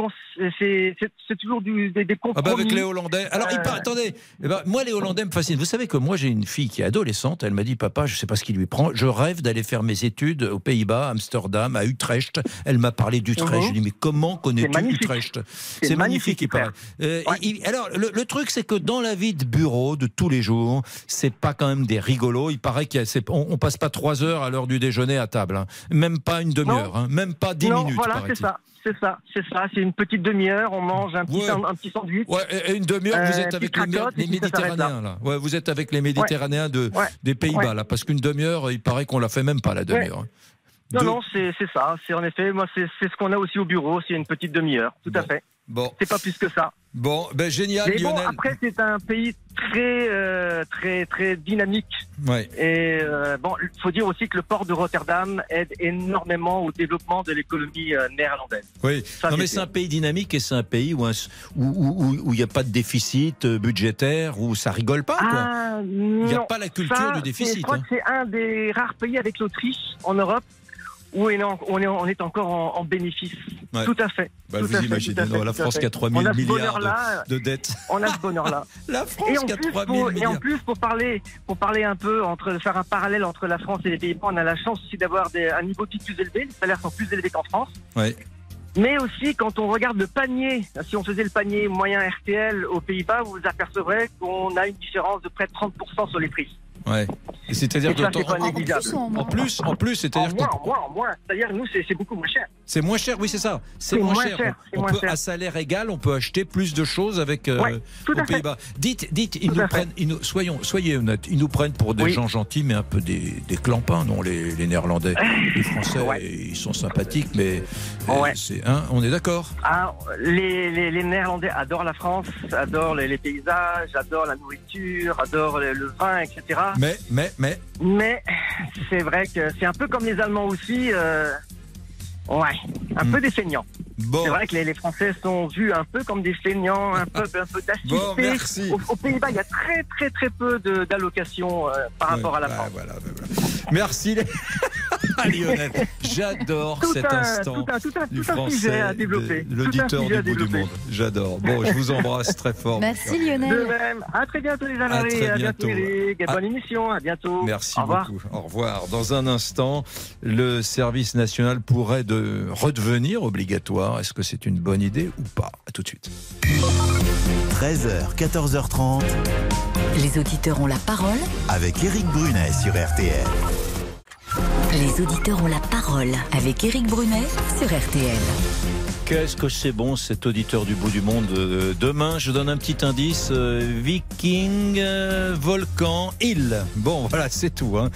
toujours du, des, des Ah compromis. bah avec les Hollandais. Alors, il Euh, par- attendez, Eh ben, moi les Hollandais me fascinent. Vous savez que moi j'ai une fille qui est adolescente. Elle m'a dit, papa, je sais pas ce qui lui prend. Je rêve d'aller faire mes études aux Pays-Bas, à Amsterdam, à Utrecht. Elle m'a parlé d'Utrecht. Mhm. Je lui ai dit, mais comment connais-tu. Utrecht? C'est magnifique, magnifique, il paraît. Euh, alors, le, le truc, c'est que dans la vie de bureau de tous les jours, c'est pas quand même des rigolos. Il paraît qu'on on, passe pas trois heures à l'heure du déjeuner à table, hein. même pas une demi-heure, hein. même pas dix non, minutes. voilà, c'est ça. C'est ça, c'est ça. C'est une petite demi-heure. On mange un petit, Ouais. san- un petit sandwich. Ouais, et une demi-heure, vous Euh, êtes petite avec les, cracotte, Méditerranéens, là. Ouais, vous êtes avec les Méditerranéens de, des Pays-Bas, là, parce qu'une demi-heure, il paraît qu'on la fait même pas, la demi-heure. Non, non, c'est c'est ça. C'est en effet, moi, c'est c'est ce qu'on a aussi au bureau. C'est une petite demi-heure, tout à fait. Bon. C'est pas plus que ça. Bon, ben génial, Mais bon, Lionel. après, c'est un pays très, euh, très, très dynamique. Ouais. Et euh, bon, il faut dire aussi que le port de Rotterdam aide énormément au développement de l'économie euh, néerlandaise. Oui, Ça, non, mais c'est un pays dynamique et c'est un pays où un- où où- où- où il n'y a pas de déficit budgétaire, où ça rigole pas, quoi. Ah, Il n'y a pas la culture Ça, du déficit. Je crois hein. que c'est un des rares pays avec l'Autriche en Europe où on est, en- on est, on est encore en, en bénéfice. Ouais. Tout à fait. Bah, Tout vous à fait, imaginez, tout à fait, non, la France qui a 3 On 000 a ce milliards de, de dettes. On a ce bonheur-là. la France et en, qui a plus, 3 000 pour, et en milliards. plus, pour parler, pour parler un peu, entre, faire un parallèle entre la France et les Pays-Bas, on a la chance aussi d'avoir un niveau de vie plus élevé. Les salaires sont plus élevés qu'en France. Ouais. Mais aussi, quand on regarde le panier, si on faisait le panier moyen RTL aux Pays-Bas, vous vous apercevrez qu'on a une différence de près de 30% sur les prix. Ouais. Et c'est-à-dire que en, plus, en plus, c'est-à-dire que moins, en moins, en moins. C'est-à-dire, nous, c'est beaucoup moins cher. c'est moins cher, oui, c'est ça. C'est moins, moins cher. cher, On- c'est On, moins peut, cher. à salaire égal, on peut acheter plus de choses avec euh, Ouais, aux. Pays-Bas. Dites, dites, ils Tout nous prennent, ils nous- soyons, soyez honnêtes, ils nous prennent pour des Oui. gens gentils, mais un peu des, des clampins, non Les, les Néerlandais, les Français, Ouais. ils sont sympathiques, mais euh, Ouais. c'est, hein, on est d'accord. Ah, les, les, les Néerlandais adorent la France, adorent les, les paysages, adorent la nourriture, adorent le, le vin, etc. Mais, mais, mais, Mais c'est vrai que c'est un peu comme les Allemands aussi. euh, ouais, un peu des feignants. Hmm. Bon. C'est vrai que les, les Français sont vus un peu comme des feignants, un peu, un peu. Bon, merci. Au- Aux, Pays-Bas, il y a très très très peu d'allocations euh, par Ouais, rapport à la ouais, France. voilà, voilà. Merci les- Ah, Lionel. J'adore cet un- instant tout un- tout un- du tout un français, sujet à de- développer. de Tout un l'auditeur du à bout du monde. J'adore. Bon, je vous embrasse très fort. Merci De Lionel. même. À très bientôt les À amis. très À bientôt. bientôt À- bonne émission. À bientôt. Merci Au revoir. beaucoup. Au revoir. Dans un instant, le service national pourrait de redevenir obligatoire. Est-ce que c'est une bonne idée ou pas? Tout de suite. 13h, 14h30. Les auditeurs ont la parole avec Eric Brunet sur RTL. Les auditeurs ont la parole avec Eric Brunet sur RTL. Qu'est-ce que c'est bon cet auditeur du bout du monde euh, Demain, je donne un petit indice euh, Viking, euh, volcan, île. Bon, voilà, c'est tout. Hein.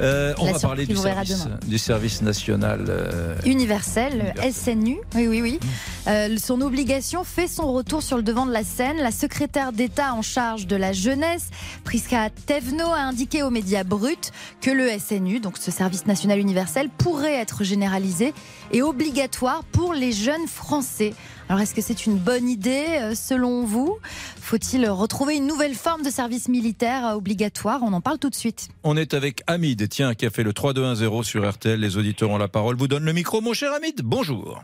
on va parler du service, du service, national universel, SNU. Oui, oui, oui. Mmh. son obligation fait son retour sur le devant de la scène. La secrétaire d'État en charge de la jeunesse, Priska Tevno, a indiqué aux médias bruts que le SNU, donc ce service national universel, pourrait être généralisé et obligatoire pour les jeunes Français. Alors est-ce que c'est une bonne idée euh, selon vous? Faut-il retrouver une nouvelle forme de service militaire euh, obligatoire? On en parle tout de suite. On est avec Hamid, tiens, qui a fait le 3-2-1-0 sur RTL. Les auditeurs ont la parole. Vous donne le micro, mon cher Hamid. Bonjour.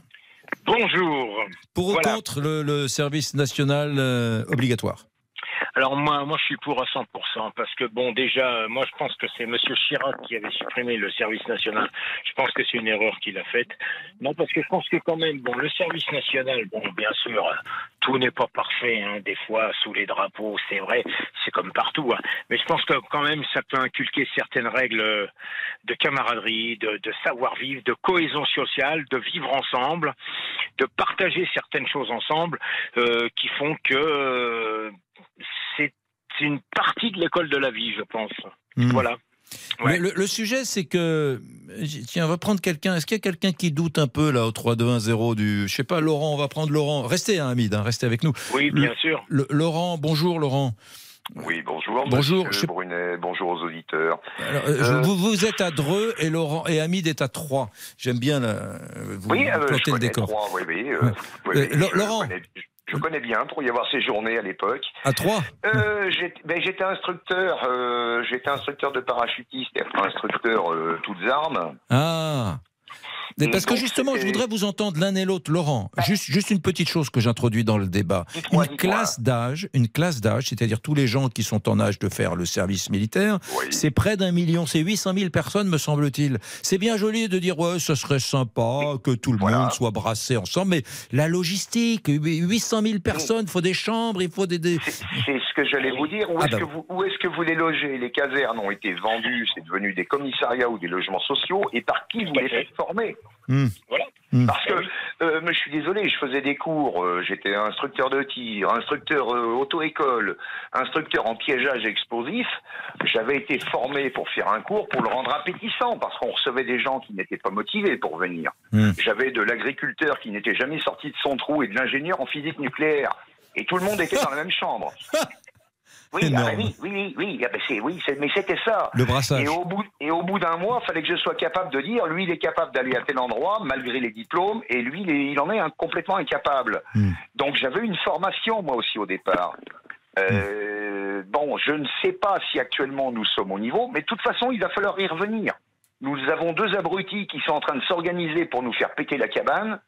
Bonjour. Pour ou contre le, service national euh, obligatoire? Alors moi, moi, je suis pour à 100%, parce que bon, déjà, moi, je pense que c'est Monsieur Chirac qui avait supprimé le service national. Je pense que c'est une erreur qu'il a faite. Non, parce que je pense que quand même, bon, le service national, bon, bien sûr, tout n'est pas parfait. Hein, des fois, sous les drapeaux, c'est vrai, c'est comme partout. Hein. Mais je pense que quand même, ça peut inculquer certaines règles de camaraderie, de, de savoir-vivre, de cohésion sociale, de vivre ensemble, de partager certaines choses ensemble, euh, qui font que euh, c'est une partie de l'école de la vie, je pense. Hmm. Voilà. Le, sujet, c'est que. Tiens, on va prendre quelqu'un. Est-ce qu'il y a quelqu'un qui doute un peu, là, au 3-2-1-0 du. Je sais pas, Laurent, on va prendre Laurent. Restez, hein, Hamid, hein, restez avec nous. Oui, bien sûr. Laurent, bonjour, Laurent. Oui, bonjour. Bonjour. Brunet, bonjour aux auditeurs. Euh, euh, vous, vous, êtes à Dreux et Laurent et Hamid est à Troyes. J'aime bien la, vous oui, euh, le décor. oui, oui, Laurent, je connais bien pour y avoir séjourné à l'époque. À Troyes euh, ben, J'étais instructeur, euh, j'étais instructeur de parachutiste et instructeur euh, toutes armes. Ah parce que justement, je voudrais vous entendre l'un et l'autre, Laurent. Juste, juste une petite chose que j'introduis dans le débat. Une classe d'âge, une classe d'âge, c'est-à-dire tous les gens qui sont en âge de faire le service militaire, c'est près d'un million, c'est 800 000 personnes, me semble-t-il. C'est bien joli de dire ouais, ce serait sympa que tout le monde soit brassé ensemble, mais la logistique, 800 000 personnes, il faut des chambres, il faut des. C'est ce que j'allais vous dire. Où ah est-ce bah que, vous, où est que vous les logez? Les casernes ont été vendues, c'est devenu des commissariats ou des logements sociaux, et par qui vous les faites former? Hmm. Voilà. Hmm. Parce que, euh, je suis désolé, je faisais des cours, euh, j'étais instructeur de tir, instructeur euh, auto-école, instructeur en piégeage explosif. J'avais été formé pour faire un cours pour le rendre appétissant, parce qu'on recevait des gens qui n'étaient pas motivés pour venir. Hmm. J'avais de l'agriculteur qui n'était jamais sorti de son trou et de l'ingénieur en physique nucléaire. Et tout le monde était dans la même chambre. Oui, ah, oui, oui, oui, ah, ben, oui, mais c'était ça. Le brassage. Et au bout, et au bout d'un mois, il fallait que je sois capable de dire, lui, il est capable d'aller à tel endroit, malgré les diplômes, et lui, il, en est complètement incapable. Hmm. Donc j'avais une formation, moi aussi, au départ. Euh, bon, je ne sais pas si actuellement nous sommes au niveau, mais de toute façon, il va falloir y revenir. Nous avons deux abrutis qui sont en train de s'organiser pour nous faire péter la cabane.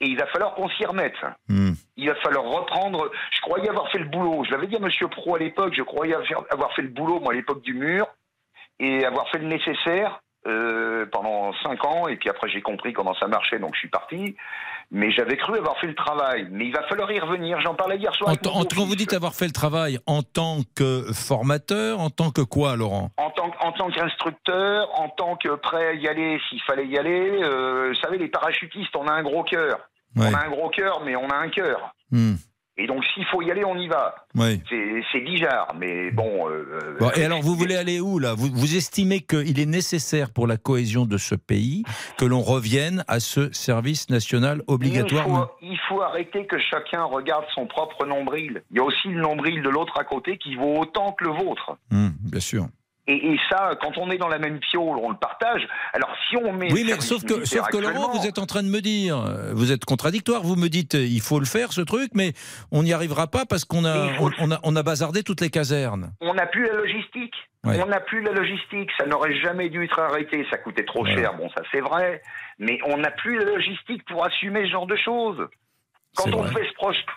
Et il va falloir qu'on s'y remette. Hmm. Il va falloir reprendre. Je croyais avoir fait le boulot. Je l'avais dit à Monsieur Pro à l'époque. Je croyais avoir fait le boulot, moi, à l'époque du mur, et avoir fait le nécessaire euh, pendant cinq ans. Et puis après, j'ai compris comment ça marchait, donc je suis parti. Mais j'avais cru avoir fait le travail. Mais il va falloir y revenir. J'en parlais hier soir. En quand vous dites avoir fait le travail, en tant que formateur, en tant que quoi, Laurent? En tant, en tant qu'instructeur, en tant que prêt à y aller s'il fallait y aller. Euh, vous savez, les parachutistes, on a un gros cœur. On a un gros cœur, mais on a un cœur. Hmm. Et donc, s'il faut y aller, on y va. C'est bizarre, mais bon, euh, bon. Et alors, vous voulez aller où, là? Vous, vous estimez qu'il est nécessaire pour la cohésion de ce pays que l'on revienne à ce service national obligatoire? Il faut, il faut, arrêter que chacun regarde son propre nombril. Il y a aussi le nombril de l'autre à côté qui vaut autant que le vôtre. Hmm, bien sûr. Et, ça, quand on est dans la même piole, on le partage. Alors si on met... Oui, mais sauf que, sauf que Laurent, vous êtes en train de me dire, vous êtes contradictoire, vous me dites, il faut le faire ce truc, mais on n'y arrivera pas parce qu'on a, on, a, on a bazardé toutes les casernes. On n'a plus la logistique. On n'a plus la logistique, ça n'aurait jamais dû être arrêté, ça coûtait trop cher, bon ça c'est vrai, mais on n'a plus la logistique pour assumer ce genre de choses. Quand on, devait se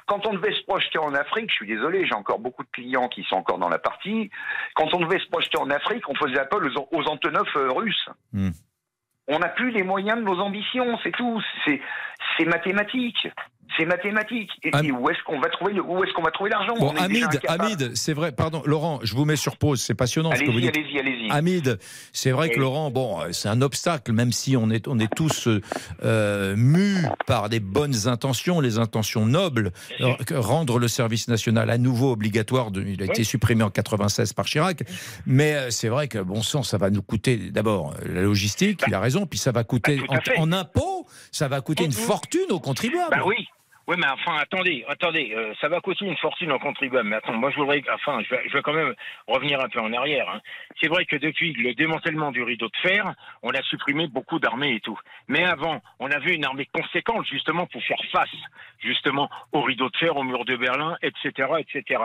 quand on devait se projeter en Afrique, je suis désolé, j'ai encore beaucoup de clients qui sont encore dans la partie. Quand on devait se projeter en Afrique, on faisait appel aux, aux Antonov euh, russes. Hmm. On n'a plus les moyens de nos ambitions, c'est tout. C'est mathématique. C'est mathématique. Et, où est-ce qu'on va trouver où est-ce qu'on va trouver l'argent? Bon, Hamid, Hamid, c'est vrai. Pardon, Laurent, je vous mets sur pause. C'est passionnant ce que vous dites. Allez-y, allez-y. Hamid, c'est vrai que Laurent, bon, c'est un obstacle, même si on est on est tous euh, mus par des bonnes intentions, les intentions nobles, rendre le service national à nouveau obligatoire. De, il a été supprimé en 96 par Chirac, mais euh, c'est vrai que bon sang, ça va nous coûter d'abord la logistique. il a raison, puis ça va coûter bah, en, en impôts, ça va coûter une fortune aux contribuables. Bah oui. Oui, mais enfin, attendez, attendez, euh, ça va coûter une fortune aux contribuables. Mais attends, moi, je voudrais, enfin, je vais, je vais quand même revenir un peu en arrière. Hein. C'est vrai que depuis le démantèlement du rideau de fer, on a supprimé beaucoup d'armées et tout. Mais avant, on avait une armée conséquente, justement, pour faire face, justement, au rideau de fer, au mur de Berlin, etc., etc.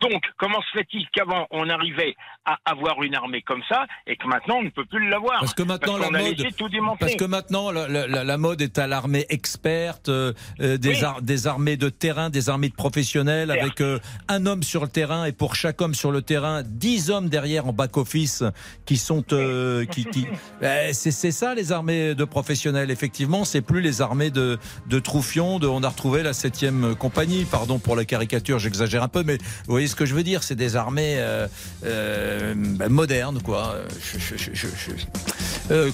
Donc, comment se fait-il qu'avant, on arrivait à avoir une armée comme ça, et que maintenant, on ne peut plus l'avoir? Parce que maintenant, la mode, tout parce que maintenant, la, la, la, mode est à l'armée experte, euh, euh des, oui des armées de terrain, des armées de professionnels, avec euh, un homme sur le terrain et pour chaque homme sur le terrain, dix hommes derrière en back-office qui sont... Euh, qui, qui... Eh, c'est ça les armées de professionnels, effectivement, c'est plus les armées de, de Troufion, de, on a retrouvé la 7 compagnie, pardon pour la caricature, j'exagère un peu, mais vous voyez ce que je veux dire, c'est des armées euh, ben, modernes, quoi.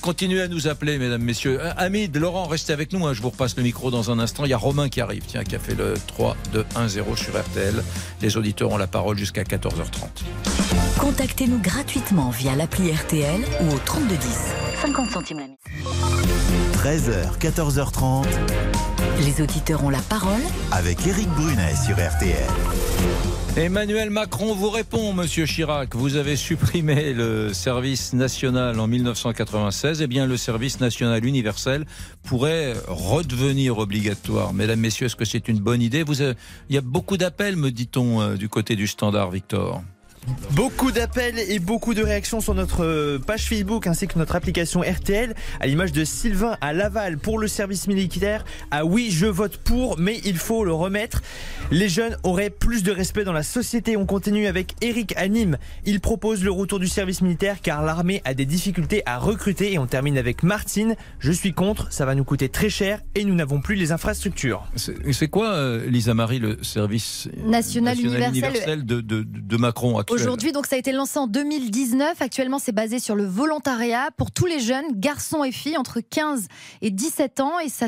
continuez à nous appeler, mesdames, messieurs. Hamid, Laurent, restez avec nous, hein, je vous repasse le micro dans un instant, il y a Romain qui arrive tiens, qui a fait le 3, 2, 1, 0 sur RTL. Les auditeurs ont la parole jusqu'à 14h30. Contactez-nous gratuitement via l'appli RTL ou au 3210. 50 centimes la 13h, 14h30. Les auditeurs ont la parole avec Eric Brunet sur RTL. Emmanuel Macron vous répond, Monsieur Chirac. Vous avez supprimé le service national en 1996. Eh bien, le service national universel pourrait redevenir obligatoire. Mesdames, Messieurs, est-ce que c'est une bonne idée? Vous Il y a beaucoup d'appels, me dit-on, euh, du côté du standard, Victor. Beaucoup d'appels et beaucoup de réactions sur notre euh, page Facebook ainsi que notre application RTL à l'image de Sylvain à Laval pour le service militaire. Ah oui, je vote pour, mais il faut le remettre. Les jeunes auraient plus de respect dans la société. On continue avec Eric à Nîmes. Il propose le retour du service militaire car l'armée a des difficultés à recruter et on termine avec Martine. Je suis contre, ça va nous coûter très cher et nous n'avons plus les infrastructures. C'est quoi, euh, Lisa Marie, le service national, universel, de, de, de Macron Aujourd'hui, donc, ça a été lancé en 2019. Actuellement, c'est basé sur le volontariat pour tous les jeunes, garçons et filles, entre 15 et 17 ans. Et ça,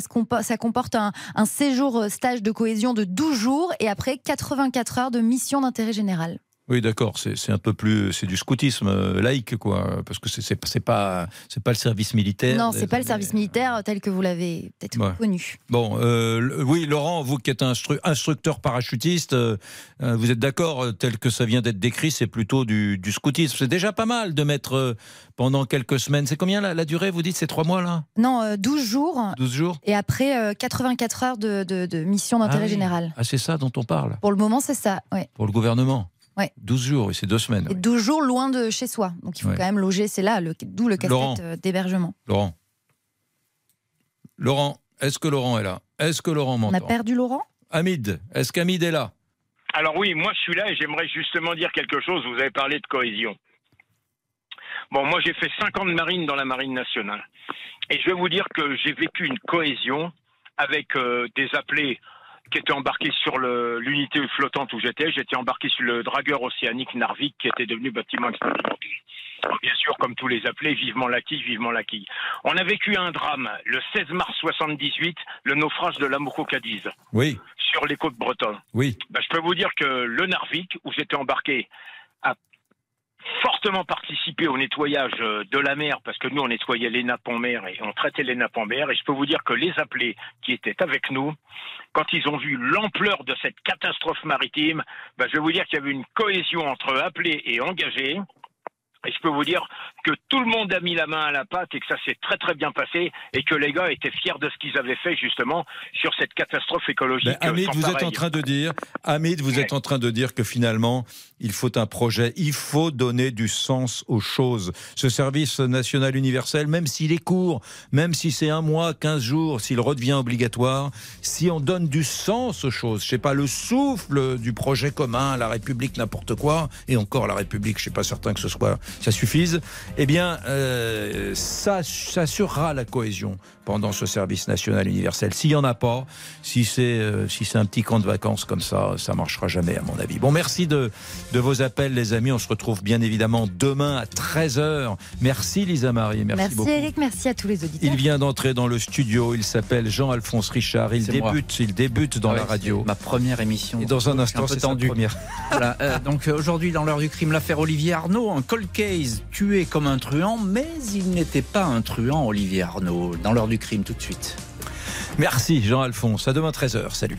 comporte un, un séjour euh, stage de cohésion de 12 jours et après 84 heures de mission d'intérêt général. Oui, d'accord. C'est un peu plus, c'est du scoutisme euh, laïque, quoi, parce que c'est pas c'est pas le service militaire. Non, c'est pas le service militaire tel que vous l'avez peut-être connu. Bon, euh, oui, Laurent, vous qui êtes instructeur parachutiste, euh, vous êtes d'accord tel que ça vient d'être décrit, c'est plutôt du, scoutisme. C'est déjà pas mal de mettre pendant quelques semaines. C'est combien la, durée Vous dites c'est trois mois là? Non, 12 jours. 12 jours. Et après 84 heures de, mission d'intérêt ah général. Ah, c'est ça dont on parle. Pour le moment, c'est ça. Ouais. Pour le gouvernement. Ouais. 12 jours, c'est deux semaines. Et 12 jours loin de chez soi. Donc il faut quand même loger, c'est là, d'où le casse-tête euh, d'hébergement. Laurent. Laurent, est-ce que Laurent est là? Est-ce que Laurent m'entend On a perdu Laurent? Hamid, est-ce qu'Hamid est là? Alors oui, moi je suis là et j'aimerais justement dire quelque chose. Vous avez parlé de cohésion. Bon, moi j'ai fait 5 ans de marine dans la marine nationale. Et je vais vous dire que j'ai vécu une cohésion avec euh, des appelés qui était embarqué sur l'unité flottante où j'étais. J'étais embarqué sur le dragueur océanique Narvik qui était devenu bâtiment expérimental. Bien sûr, comme tous les appelés, vivement la quille, vivement la quille. On a vécu un drame le 16 mars 78, le naufrage de l'Amoco Cadiz. Oui. Sur les côtes bretonnes. Oui. Ben, je peux vous dire que le Narvik, où j'étais embarqué, a fortement participé au nettoyage euh, de la mer parce que nous on nettoyait les nappes en mer et on traitait les nappes en mer. Et je peux vous dire que les appelés qui étaient avec nous quand ils ont vu l'ampleur de cette catastrophe maritime ben, je vais vous dire qu'il y avait une cohésion entre appelés et engagés. Et je peux vous dire que tout le monde a mis la main à la pâte et que ça s'est très très bien passé et que les gars étaient fiers de ce qu'ils avaient fait justement sur cette catastrophe écologique. Ben, Hamid, vous êtes en train de dire, Hamid, vous êtes en train de dire que finalement, il faut un projet, il faut donner du sens aux choses. Ce service national universel, même s'il est court, même si c'est un mois, 15 jours, s'il redevient obligatoire, si on donne du sens aux choses, je sais pas, le souffle du projet commun, la République, n'importe quoi, et encore la République, je suis pas certain que ce soit ça suffise, eh bien, ça, ça assurera la cohésion pendant ce service national universel. S'il n'y en a pas, si c'est si c'est un petit camp de vacances comme ça, ça marchera jamais à mon avis. Bon, merci de, de vos appels les amis. On se retrouve bien évidemment demain à 13h. Merci Lisa Marie, merci, merci beaucoup. Eric, merci à tous les auditeurs. Il vient d'entrer dans le studio, il s'appelle Jean-Alphonse Richard, il débute, il débute dans Ah la radio. Ma première émission. Et dans un instant, c'est tendu. première. Voilà, euh, donc euh, aujourd'hui, dans l'heure du crime, l'affaire Olivier Arnaud, un cold case tué comme un truand, mais il n'était pas un truand, Olivier Arnaud. Dans l'heure du crime, tout de suite. Merci Jean-Alphonse. À demain 13h. Salut.